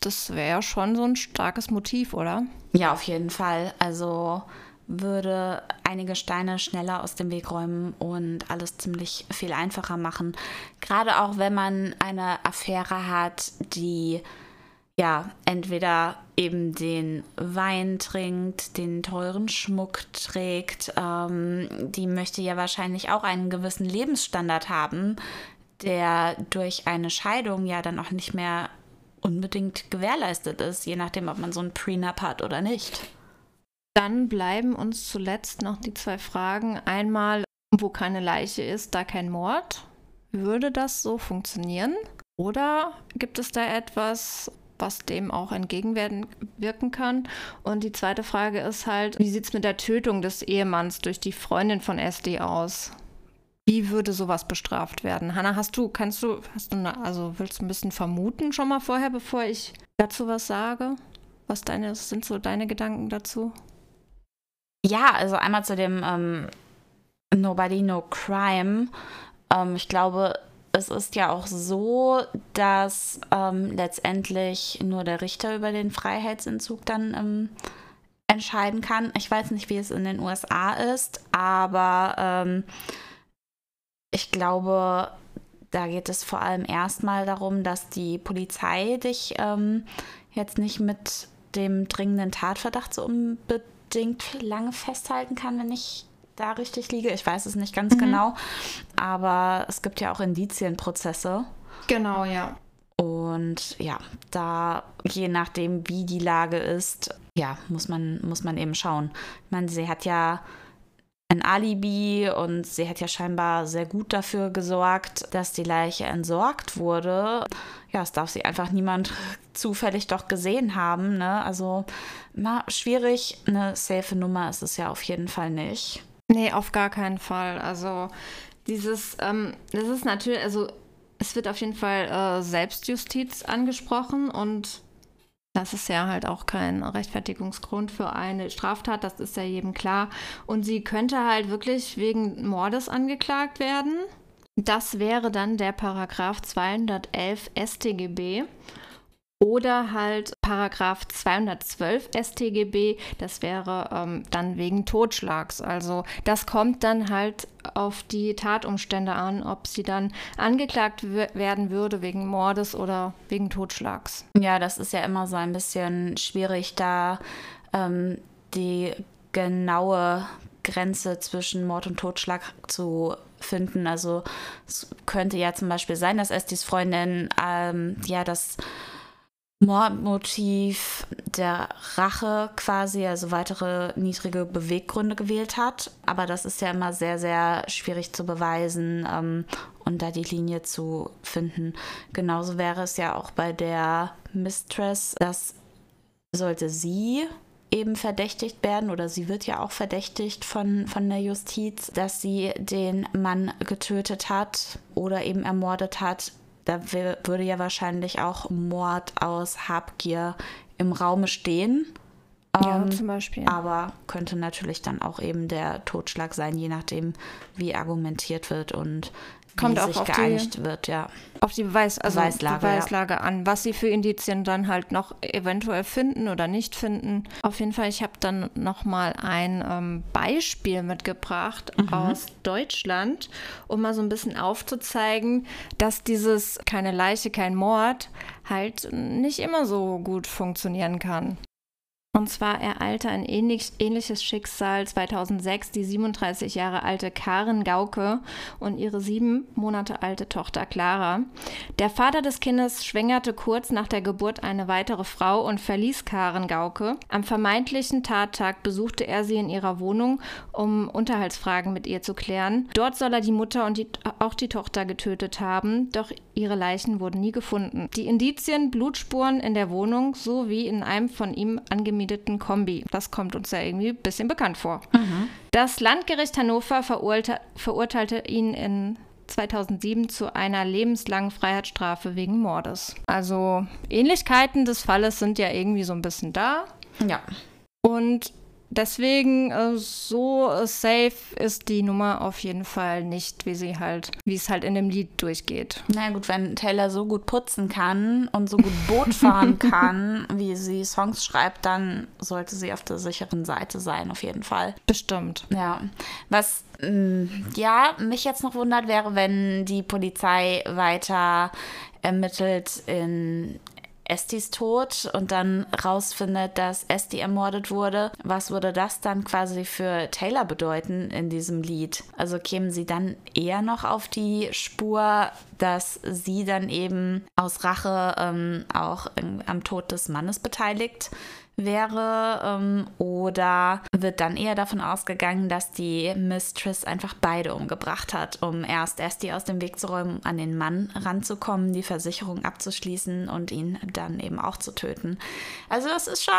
Das wäre schon so ein starkes Motiv, oder? Ja, auf jeden Fall. Also würde einige Steine schneller aus dem Weg räumen und alles ziemlich viel einfacher machen. Gerade auch wenn man eine Affäre hat, die ja, entweder eben den Wein trinkt, den teuren Schmuck trägt, ähm, die möchte ja wahrscheinlich auch einen gewissen Lebensstandard haben, der durch eine Scheidung ja dann auch nicht mehr unbedingt gewährleistet ist, je nachdem, ob man so ein Prenup hat oder nicht. Dann bleiben uns zuletzt noch die zwei Fragen. Einmal, wo keine Leiche ist, da kein Mord. Würde das so funktionieren? Oder gibt es da etwas, was dem auch entgegenwirken kann. Und die zweite Frage ist halt, wie sieht es mit der Tötung des Ehemanns durch die Freundin von SD aus? Wie würde sowas bestraft werden? Hanna, hast du, kannst du, hast du, eine, also willst du ein bisschen vermuten schon mal vorher, bevor ich dazu was sage? Was deine, sind so deine Gedanken dazu? Ja, also einmal zu dem ähm, Nobody No Crime. Ähm, ich glaube, es ist ja auch so, dass ähm, letztendlich nur der Richter über den Freiheitsentzug dann ähm, entscheiden kann. Ich weiß nicht, wie es in den USA ist, aber ähm, ich glaube, da geht es vor allem erstmal darum, dass die Polizei dich ähm, jetzt nicht mit dem dringenden Tatverdacht so unbedingt lange festhalten kann, wenn ich da richtig liege. Ich weiß es nicht ganz mhm. genau. Aber es gibt ja auch Indizienprozesse. Genau, ja. Und ja, da je nachdem, wie die Lage ist, ja, muss man, muss man eben schauen. Ich meine, sie hat ja ein Alibi und sie hat ja scheinbar sehr gut dafür gesorgt, dass die Leiche entsorgt wurde. Ja, es darf sie einfach niemand zufällig doch gesehen haben. Ne? Also, na, schwierig. Eine safe Nummer ist es ja auf jeden Fall nicht. Nee, auf gar keinen Fall. Also dieses, ähm, das ist natürlich, also es wird auf jeden Fall äh, Selbstjustiz angesprochen und das ist ja halt auch kein Rechtfertigungsgrund für eine Straftat, das ist ja jedem klar. Und sie könnte halt wirklich wegen Mordes angeklagt werden. Das wäre dann der Paragraph 211 StGB. Oder halt Paragraph 212 StGB, das wäre ähm, dann wegen Totschlags. Also das kommt dann halt auf die Tatumstände an, ob sie dann angeklagt werden würde wegen Mordes oder wegen Totschlags. Ja, das ist ja immer so ein bisschen schwierig, da ähm, die genaue Grenze zwischen Mord und Totschlag zu finden. Also es könnte ja zum Beispiel sein, dass Estis Freundin ähm, ja das Mordmotiv der Rache quasi, also weitere niedrige Beweggründe gewählt hat. Aber das ist ja immer sehr, sehr schwierig zu beweisen ähm, und da die Linie zu finden. Genauso wäre es ja auch bei der Mistress, dass sollte sie eben verdächtigt werden oder sie wird ja auch verdächtigt von, von der Justiz, dass sie den Mann getötet hat oder eben ermordet hat. Da würde ja wahrscheinlich auch Mord aus Habgier im Raume stehen. Ja, ähm, zum Beispiel. Aber könnte natürlich dann auch eben der Totschlag sein, je nachdem, wie argumentiert wird und Kommt auch auf geeinigt die, wird, ja. Auf die Beweis, also Beweislage, Beweislage ja. an, was sie für Indizien dann halt noch eventuell finden oder nicht finden. Auf jeden Fall, ich habe dann nochmal ein ähm, Beispiel mitgebracht mhm. aus Deutschland, um mal so ein bisschen aufzuzeigen, dass dieses keine Leiche, kein Mord halt nicht immer so gut funktionieren kann. Und zwar ereilte ein ähnlich, ähnliches Schicksal 2006 die 37 Jahre alte Karen Gauke und ihre sieben Monate alte Tochter Clara. Der Vater des Kindes schwängerte kurz nach der Geburt eine weitere Frau und verließ Karen Gauke. Am vermeintlichen Tattag besuchte er sie in ihrer Wohnung, um Unterhaltsfragen mit ihr zu klären. Dort soll er die Mutter und die, auch die Tochter getötet haben, doch ihre Leichen wurden nie gefunden. Die Indizien, Blutspuren in der Wohnung sowie in einem von ihm angemieteten vermieteten Kombi. Das kommt uns ja irgendwie ein bisschen bekannt vor. Mhm. Das Landgericht Hannover verurte verurteilte ihn in 2007 zu einer lebenslangen Freiheitsstrafe wegen Mordes. Also Ähnlichkeiten des Falles sind ja irgendwie so ein bisschen da. Ja. Und Deswegen äh, so safe ist die Nummer auf jeden Fall nicht, wie sie halt, wie es halt in dem Lied durchgeht. Na gut, wenn Taylor so gut putzen kann und so gut Boot fahren kann, wie sie Songs schreibt, dann sollte sie auf der sicheren Seite sein, auf jeden Fall. Bestimmt. Ja. Was mm, ja, mich jetzt noch wundert, wäre, wenn die Polizei weiter ermittelt in Estis Tod und dann rausfindet, dass Esti ermordet wurde, was würde das dann quasi für Taylor bedeuten in diesem Lied? Also kämen sie dann eher noch auf die Spur, dass sie dann eben aus Rache ähm, auch am Tod des Mannes beteiligt wäre ähm, oder wird dann eher davon ausgegangen, dass die Mistress einfach beide umgebracht hat, um erst Esti aus dem Weg zu räumen, an den Mann ranzukommen, die Versicherung abzuschließen und ihn dann eben auch zu töten. Also das ist schon,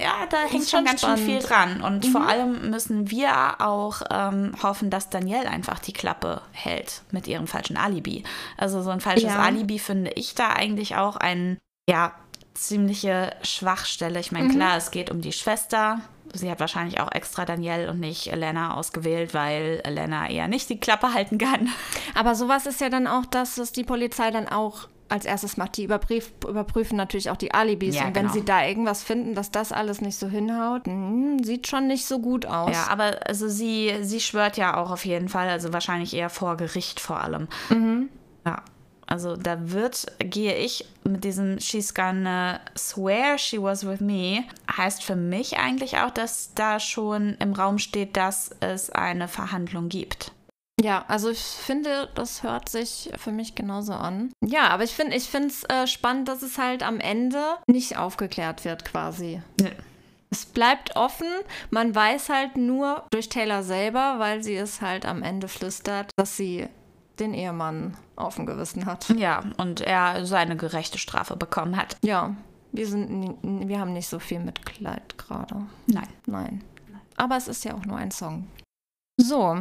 ja, da hängt schon ganz spannend. schön viel dran und mhm. vor allem müssen wir auch ähm, hoffen, dass Danielle einfach die Klappe hält mit ihrem falschen Alibi. Also so ein falsches ja. Alibi finde ich da eigentlich auch ein ja, ziemliche Schwachstelle. Ich meine, mhm. klar, es geht um die Schwester. Sie hat wahrscheinlich auch extra Danielle und nicht Elena ausgewählt, weil Elena eher nicht die Klappe halten kann. Aber sowas ist ja dann auch das, was die Polizei dann auch als erstes macht. Die überprüf, überprüfen natürlich auch die Alibis. Ja, und wenn genau. sie da irgendwas finden, dass das alles nicht so hinhaut, mh, hm, sieht schon nicht so gut aus. Ja, aber also sie, sie schwört ja auch auf jeden Fall, also wahrscheinlich eher vor Gericht vor allem. Mhm. Ja. Also da wird, gehe ich mit diesem She's gonna swear she was with me, heißt für mich eigentlich auch, dass da schon im Raum steht, dass es eine Verhandlung gibt. Ja, also ich finde, das hört sich für mich genauso an. Ja, aber ich finde ich es äh, spannend, dass es halt am Ende nicht aufgeklärt wird quasi. Nee. Es bleibt offen. Man weiß halt nur durch Taylor selber, weil sie es halt am Ende flüstert, dass sie den Ehemann auf dem Gewissen hat. Ja, und er seine gerechte Strafe bekommen hat. Ja, wir, sind, wir haben nicht so viel Mitleid gerade. Nein. Nein. Aber es ist ja auch nur ein Song. So,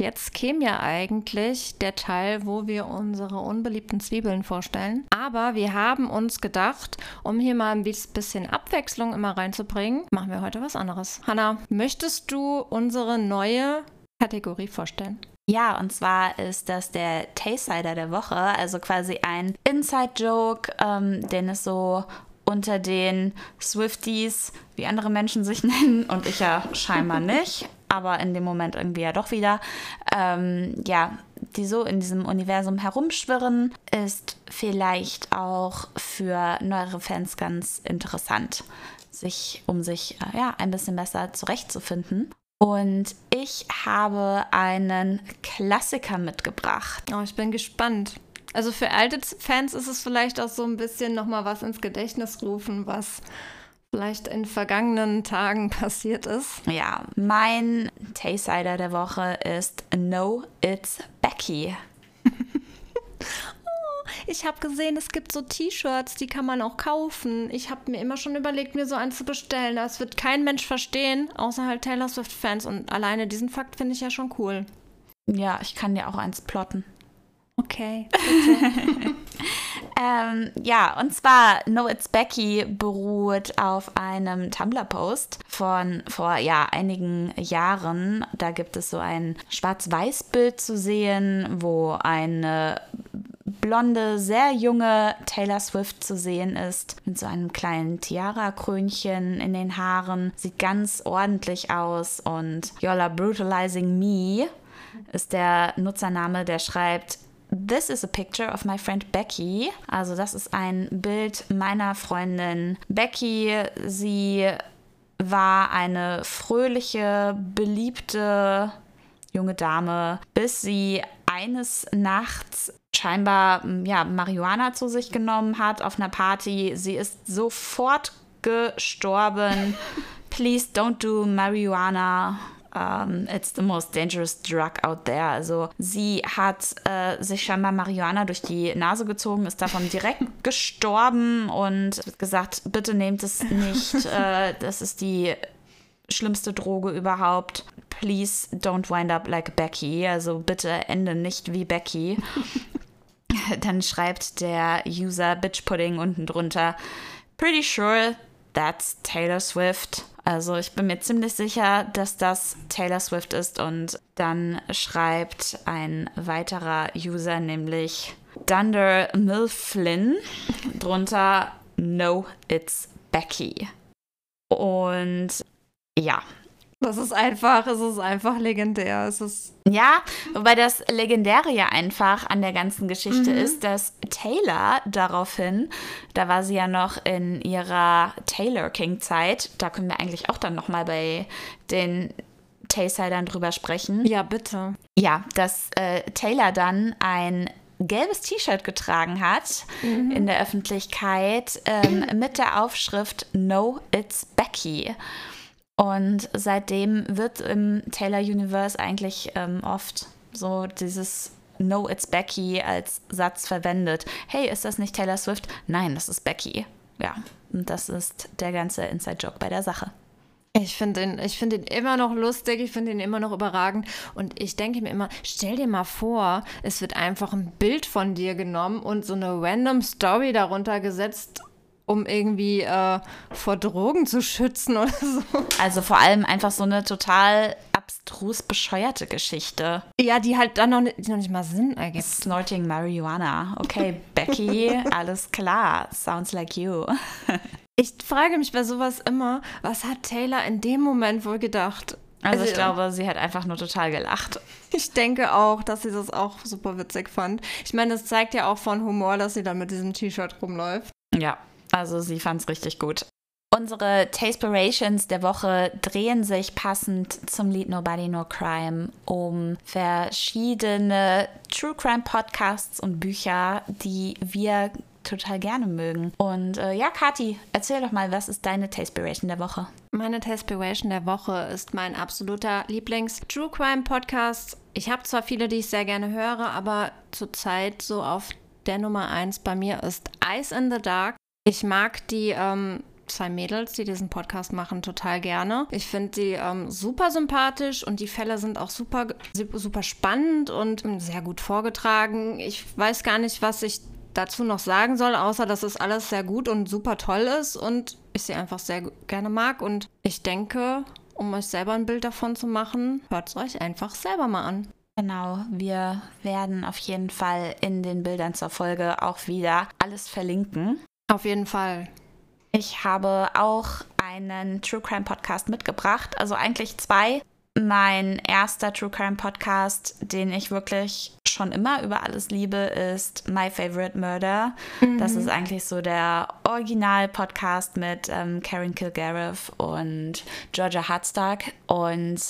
Jetzt käme ja eigentlich der Teil, wo wir unsere unbeliebten Zwiebeln vorstellen. Aber wir haben uns gedacht, um hier mal ein bisschen Abwechslung immer reinzubringen, machen wir heute was anderes. Hanna, möchtest du unsere neue Kategorie vorstellen? Ja, und zwar ist das der Taysider der Woche, also quasi ein Inside-Joke, ähm, den es so unter den Swifties, wie andere Menschen sich nennen, und ich ja scheinbar nicht, aber in dem Moment irgendwie ja doch wieder, ähm, ja, die so in diesem Universum herumschwirren, ist vielleicht auch für neuere Fans ganz interessant, sich, um sich äh, ja, ein bisschen besser zurechtzufinden. Und ich habe einen Klassiker mitgebracht. Oh, ich bin gespannt. Also für alte Fans ist es vielleicht auch so ein bisschen nochmal was ins Gedächtnis rufen, was vielleicht in vergangenen Tagen passiert ist. Ja, mein Tay-Sider der Woche ist No, It's Becky. Ich habe gesehen, es gibt so T-Shirts, die kann man auch kaufen. Ich habe mir immer schon überlegt, mir so eins zu bestellen. Das wird kein Mensch verstehen, außer halt Taylor Swift-Fans. Und alleine diesen Fakt finde ich ja schon cool. Ja, ich kann dir auch eins plotten. Okay. ähm, ja, und zwar No It's Becky beruht auf einem Tumblr-Post von vor ja einigen Jahren. Da gibt es so ein Schwarz-Weiß-Bild zu sehen, wo eine blonde, sehr junge Taylor Swift zu sehen ist, mit so einem kleinen Tiara-Krönchen in den Haaren. Sieht ganz ordentlich aus und Yola Brutalizing Me ist der Nutzername, der schreibt, This is a picture of my friend Becky. Also das ist ein Bild meiner Freundin Becky. Sie war eine fröhliche, beliebte junge Dame, bis sie eines Nachts scheinbar ja, Marihuana zu sich genommen hat auf einer Party. Sie ist sofort gestorben. Please don't do Marihuana. Um, it's the most dangerous drug out there. Also sie hat äh, sich scheinbar Marihuana durch die Nase gezogen, ist davon direkt gestorben und hat gesagt, bitte nehmt es nicht. äh, das ist die schlimmste Droge überhaupt. Please don't wind up like Becky. Also bitte ende nicht wie Becky. Dann schreibt der User Bitch Pudding unten drunter. Pretty sure that's Taylor Swift. Also ich bin mir ziemlich sicher, dass das Taylor Swift ist. Und dann schreibt ein weiterer User, nämlich Dunder Milflin, drunter No, it's Becky. Und ja, das ist einfach, es ist einfach legendär. Es ist ja, wobei das Legendäre ja einfach an der ganzen Geschichte mhm. ist, dass Taylor daraufhin, da war sie ja noch in ihrer Taylor King Zeit, da können wir eigentlich auch dann nochmal bei den Taysidern drüber sprechen. Ja, bitte. Ja, dass äh, Taylor dann ein gelbes T-Shirt getragen hat mhm. in der Öffentlichkeit ähm, mit der Aufschrift No, it's Becky. Und seitdem wird im Taylor Universe eigentlich ähm, oft so dieses No, it's Becky als Satz verwendet. Hey, ist das nicht Taylor Swift? Nein, das ist Becky. Ja, und das ist der ganze Inside-Joke bei der Sache. Ich finde ihn, find ihn immer noch lustig, ich finde ihn immer noch überragend. Und ich denke mir immer, stell dir mal vor, es wird einfach ein Bild von dir genommen und so eine random Story darunter gesetzt um irgendwie äh, vor Drogen zu schützen oder so. Also vor allem einfach so eine total abstrus bescheuerte Geschichte. Ja, die halt dann noch, nicht, noch nicht mal Sinn ergibt. Snorting Marihuana. Okay, Becky, alles klar. Sounds like you. ich frage mich bei sowas immer, was hat Taylor in dem Moment wohl gedacht? Also, ich glaube, sie hat einfach nur total gelacht. Ich denke auch, dass sie das auch super witzig fand. Ich meine, das zeigt ja auch von Humor, dass sie dann mit diesem T-Shirt rumläuft. Ja, also sie fand es richtig gut. Unsere Taspirations der Woche drehen sich passend zum Lied Nobody No Crime um verschiedene True Crime Podcasts und Bücher, die wir total gerne mögen. Und äh, ja, Kati, erzähl doch mal, was ist deine Taspiration der Woche? Meine Taspiration der Woche ist mein absoluter Lieblings-True Crime Podcast. Ich habe zwar viele, die ich sehr gerne höre, aber zurzeit so auf der Nummer 1 bei mir ist Ice in the Dark ich mag die ähm, zwei Mädels, die diesen Podcast machen, total gerne. Ich finde sie ähm, super sympathisch und die Fälle sind auch super, super spannend und ähm, sehr gut vorgetragen. Ich weiß gar nicht, was ich dazu noch sagen soll, außer dass es alles sehr gut und super toll ist und ich sie einfach sehr gerne mag. Und ich denke, um euch selber ein Bild davon zu machen, hört es euch einfach selber mal an. Genau, wir werden auf jeden Fall in den Bildern zur Folge auch wieder alles verlinken. Auf jeden Fall. Ich habe auch einen True Crime Podcast mitgebracht, also eigentlich zwei. Mein erster True Crime Podcast, den ich wirklich schon immer über alles liebe, ist My Favorite Murder. Mhm. Das ist eigentlich so der Original-Podcast mit ähm, Karen Kilgariff und Georgia Hartstock. Und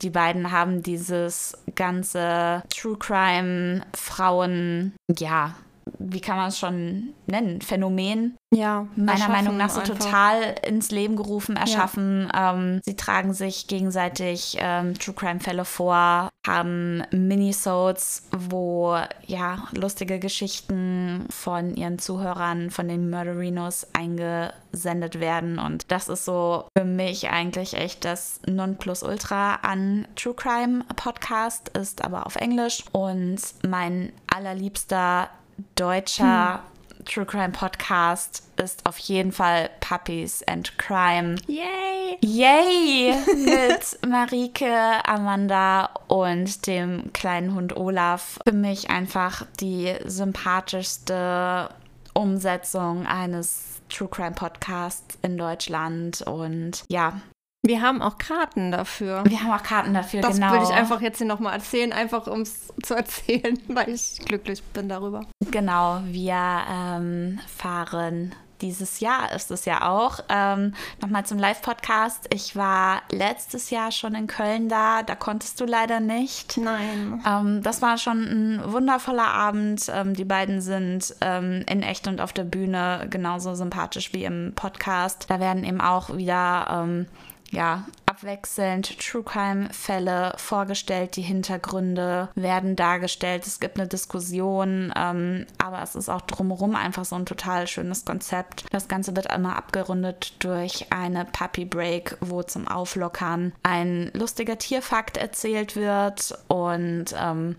die beiden haben dieses ganze True Crime Frauen, ja, wie kann man es schon nennen, Phänomen ja, meiner Meinung nach so einfach. total ins Leben gerufen, erschaffen. Ja. Ähm, sie tragen sich gegenseitig ähm, True Crime Fälle vor, haben Minisodes, wo ja lustige Geschichten von ihren Zuhörern, von den Murderinos eingesendet werden. Und das ist so für mich eigentlich echt das Nonplusultra an True Crime Podcast, ist aber auf Englisch. Und mein allerliebster deutscher hm True Crime Podcast ist auf jeden Fall Puppies and Crime. Yay! Yay! Mit Marike, Amanda und dem kleinen Hund Olaf. Für mich einfach die sympathischste Umsetzung eines True Crime Podcasts in Deutschland. Und ja, wir haben auch Karten dafür. Wir haben auch Karten dafür, das genau. Das würde ich einfach jetzt hier nochmal erzählen, einfach um es zu erzählen, weil ich glücklich bin darüber. Genau, wir ähm, fahren dieses Jahr ist es ja auch. Ähm, Nochmal zum Live-Podcast. Ich war letztes Jahr schon in Köln da, da konntest du leider nicht. Nein. Ähm, das war schon ein wundervoller Abend. Ähm, die beiden sind ähm, in echt und auf der Bühne genauso sympathisch wie im Podcast. Da werden eben auch wieder ähm, ja, abwechselnd True Crime-Fälle vorgestellt, die Hintergründe werden dargestellt, es gibt eine Diskussion, ähm, aber es ist auch drumherum einfach so ein total schönes Konzept. Das Ganze wird immer abgerundet durch eine Puppy Break, wo zum Auflockern ein lustiger Tierfakt erzählt wird. Und ähm,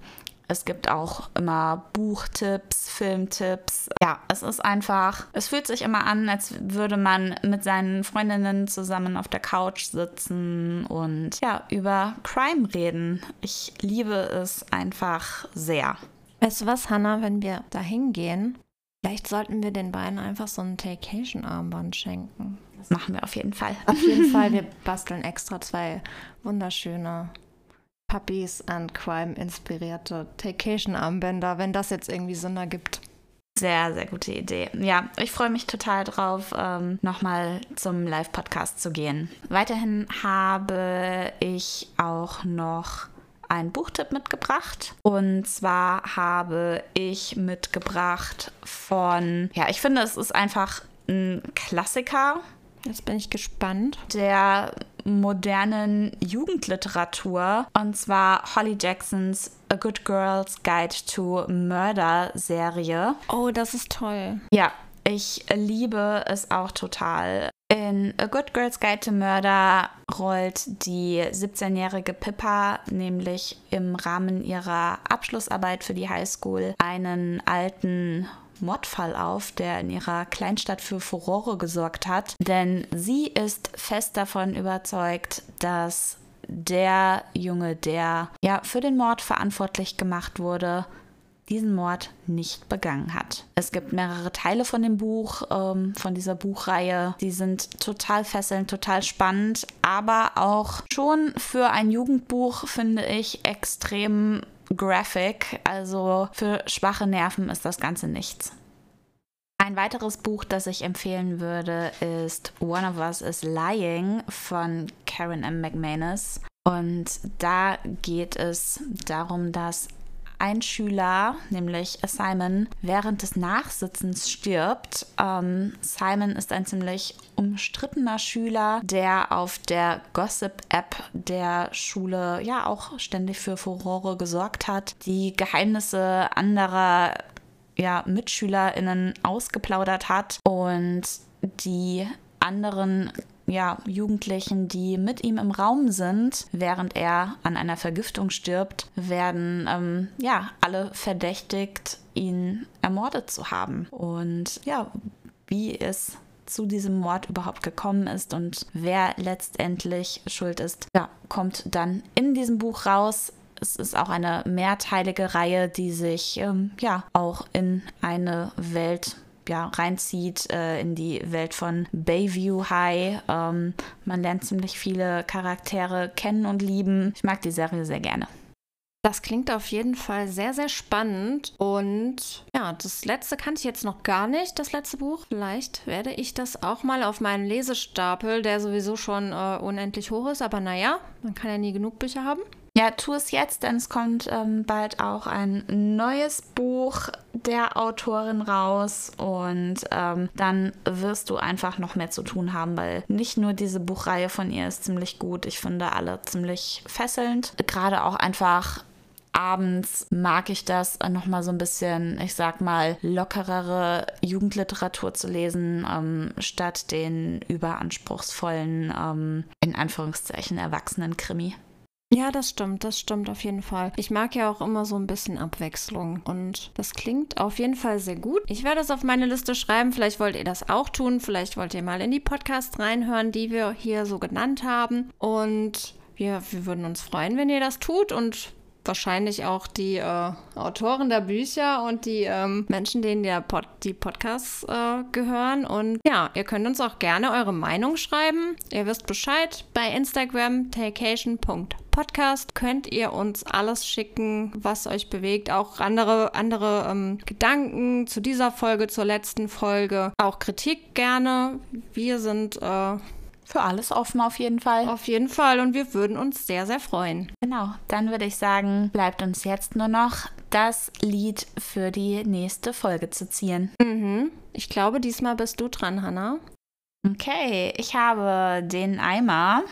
es gibt auch immer Buchtipps, Filmtipps. Ja, es ist einfach, es fühlt sich immer an, als würde man mit seinen Freundinnen zusammen auf der Couch sitzen und ja, über Crime reden. Ich liebe es einfach sehr. Weißt du was, Hannah, wenn wir da hingehen, vielleicht sollten wir den beiden einfach so ein Tacation-Armband schenken. Das machen wir auf jeden Fall. Auf jeden Fall, wir basteln extra zwei wunderschöne Puppies and Crime inspirierte Tacation-Armbänder, wenn das jetzt irgendwie Sinn ergibt. Sehr, sehr gute Idee. Ja, ich freue mich total drauf, ähm, nochmal zum Live-Podcast zu gehen. Weiterhin habe ich auch noch einen Buchtipp mitgebracht. Und zwar habe ich mitgebracht von, ja, ich finde, es ist einfach ein Klassiker. Jetzt bin ich gespannt. Der modernen Jugendliteratur. Und zwar Holly Jacksons A Good Girl's Guide to Murder Serie. Oh, das ist toll. Ja, ich liebe es auch total. In A Good Girl's Guide to Murder rollt die 17-jährige Pippa nämlich im Rahmen ihrer Abschlussarbeit für die Highschool einen alten Mordfall auf, der in ihrer Kleinstadt für Furore gesorgt hat. Denn sie ist fest davon überzeugt, dass der Junge, der ja für den Mord verantwortlich gemacht wurde, diesen Mord nicht begangen hat. Es gibt mehrere Teile von dem Buch, ähm, von dieser Buchreihe. Die sind total fesselnd, total spannend, aber auch schon für ein Jugendbuch finde ich extrem graphic. Also für schwache Nerven ist das Ganze nichts. Ein weiteres Buch, das ich empfehlen würde, ist One of Us is Lying von Karen M. McManus. Und da geht es darum, dass ein Schüler, nämlich Simon, während des Nachsitzens stirbt. Ähm, Simon ist ein ziemlich umstrittener Schüler, der auf der Gossip-App der Schule ja auch ständig für Furore gesorgt hat, die Geheimnisse anderer ja, MitschülerInnen ausgeplaudert hat und die anderen ja, Jugendlichen, die mit ihm im Raum sind, während er an einer Vergiftung stirbt, werden ähm, ja alle verdächtigt, ihn ermordet zu haben. Und ja, wie es zu diesem Mord überhaupt gekommen ist und wer letztendlich schuld ist, ja, kommt dann in diesem Buch raus. Es ist auch eine mehrteilige Reihe, die sich ähm, ja auch in eine Welt ja, reinzieht äh, in die Welt von Bayview High. Ähm, man lernt ziemlich viele Charaktere kennen und lieben. Ich mag die Serie sehr gerne. Das klingt auf jeden Fall sehr, sehr spannend. Und ja, das letzte kannte ich jetzt noch gar nicht, das letzte Buch. Vielleicht werde ich das auch mal auf meinen Lesestapel, der sowieso schon äh, unendlich hoch ist. Aber naja, man kann ja nie genug Bücher haben. Ja, tu es jetzt, denn es kommt ähm, bald auch ein neues Buch der Autorin raus und ähm, dann wirst du einfach noch mehr zu tun haben, weil nicht nur diese Buchreihe von ihr ist ziemlich gut, ich finde alle ziemlich fesselnd. Gerade auch einfach abends mag ich das nochmal so ein bisschen, ich sag mal, lockerere Jugendliteratur zu lesen, ähm, statt den überanspruchsvollen, ähm, in Anführungszeichen, erwachsenen Krimi. Ja, das stimmt, das stimmt auf jeden Fall. Ich mag ja auch immer so ein bisschen Abwechslung und das klingt auf jeden Fall sehr gut. Ich werde es auf meine Liste schreiben, vielleicht wollt ihr das auch tun, vielleicht wollt ihr mal in die Podcasts reinhören, die wir hier so genannt haben und wir, wir würden uns freuen, wenn ihr das tut und wahrscheinlich auch die äh, Autoren der Bücher und die ähm, Menschen, denen der Pod die Podcasts äh, gehören. Und ja, ihr könnt uns auch gerne eure Meinung schreiben. Ihr wisst Bescheid. Bei Instagram takeation.podcast könnt ihr uns alles schicken, was euch bewegt. Auch andere, andere ähm, Gedanken zu dieser Folge, zur letzten Folge. Auch Kritik gerne. Wir sind äh, für alles offen auf jeden Fall. Auf jeden Fall und wir würden uns sehr, sehr freuen. Genau, dann würde ich sagen, bleibt uns jetzt nur noch das Lied für die nächste Folge zu ziehen. Mhm. Ich glaube, diesmal bist du dran, Hannah. Okay, ich habe den Eimer.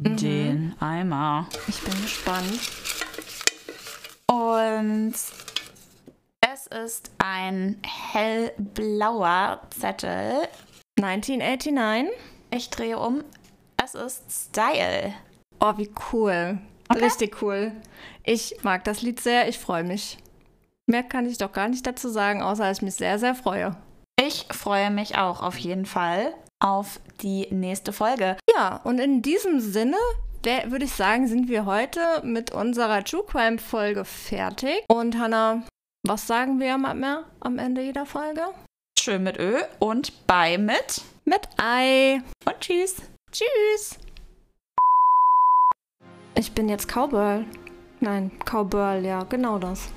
Mhm. Den Eimer. Ich bin gespannt. Und es ist ein hellblauer Zettel. 1989. Ich drehe um. Es ist Style. Oh, wie cool. Okay. Richtig cool. Ich mag das Lied sehr. Ich freue mich. Mehr kann ich doch gar nicht dazu sagen, außer dass ich mich sehr, sehr freue. Ich freue mich auch auf jeden Fall auf die nächste Folge. Ja, und in diesem Sinne würde ich sagen, sind wir heute mit unserer True Crime Folge fertig. Und Hannah, was sagen wir am Ende jeder Folge? Schön mit Ö und bei mit mit Ei. Und tschüss. Tschüss. Ich bin jetzt Cowgirl. Nein, Cowgirl, ja, genau das.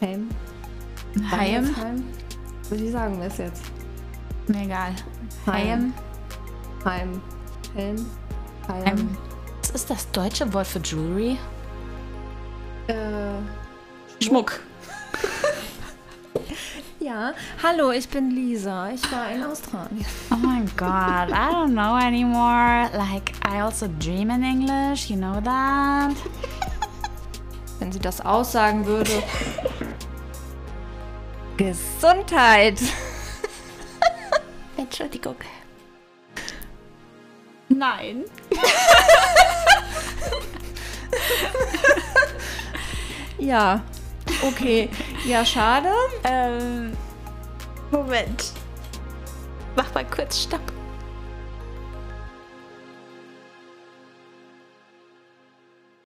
Heim. Heim? Heim? Wie sagen wir es jetzt? Mir egal. Heim. Heim. Helm. Heim. Was ist das deutsche Wort für Jewelry? Äh. Schmuck. Ja, hallo, ich bin Lisa. Ich war in Australien. Oh my god, I don't know anymore. Like, I also dream in English, you know that? Wenn sie das aussagen würde. Gesundheit! Entschuldigung. Nein. ja, Okay, ja, schade. Ähm, Moment. Mach mal kurz Stopp.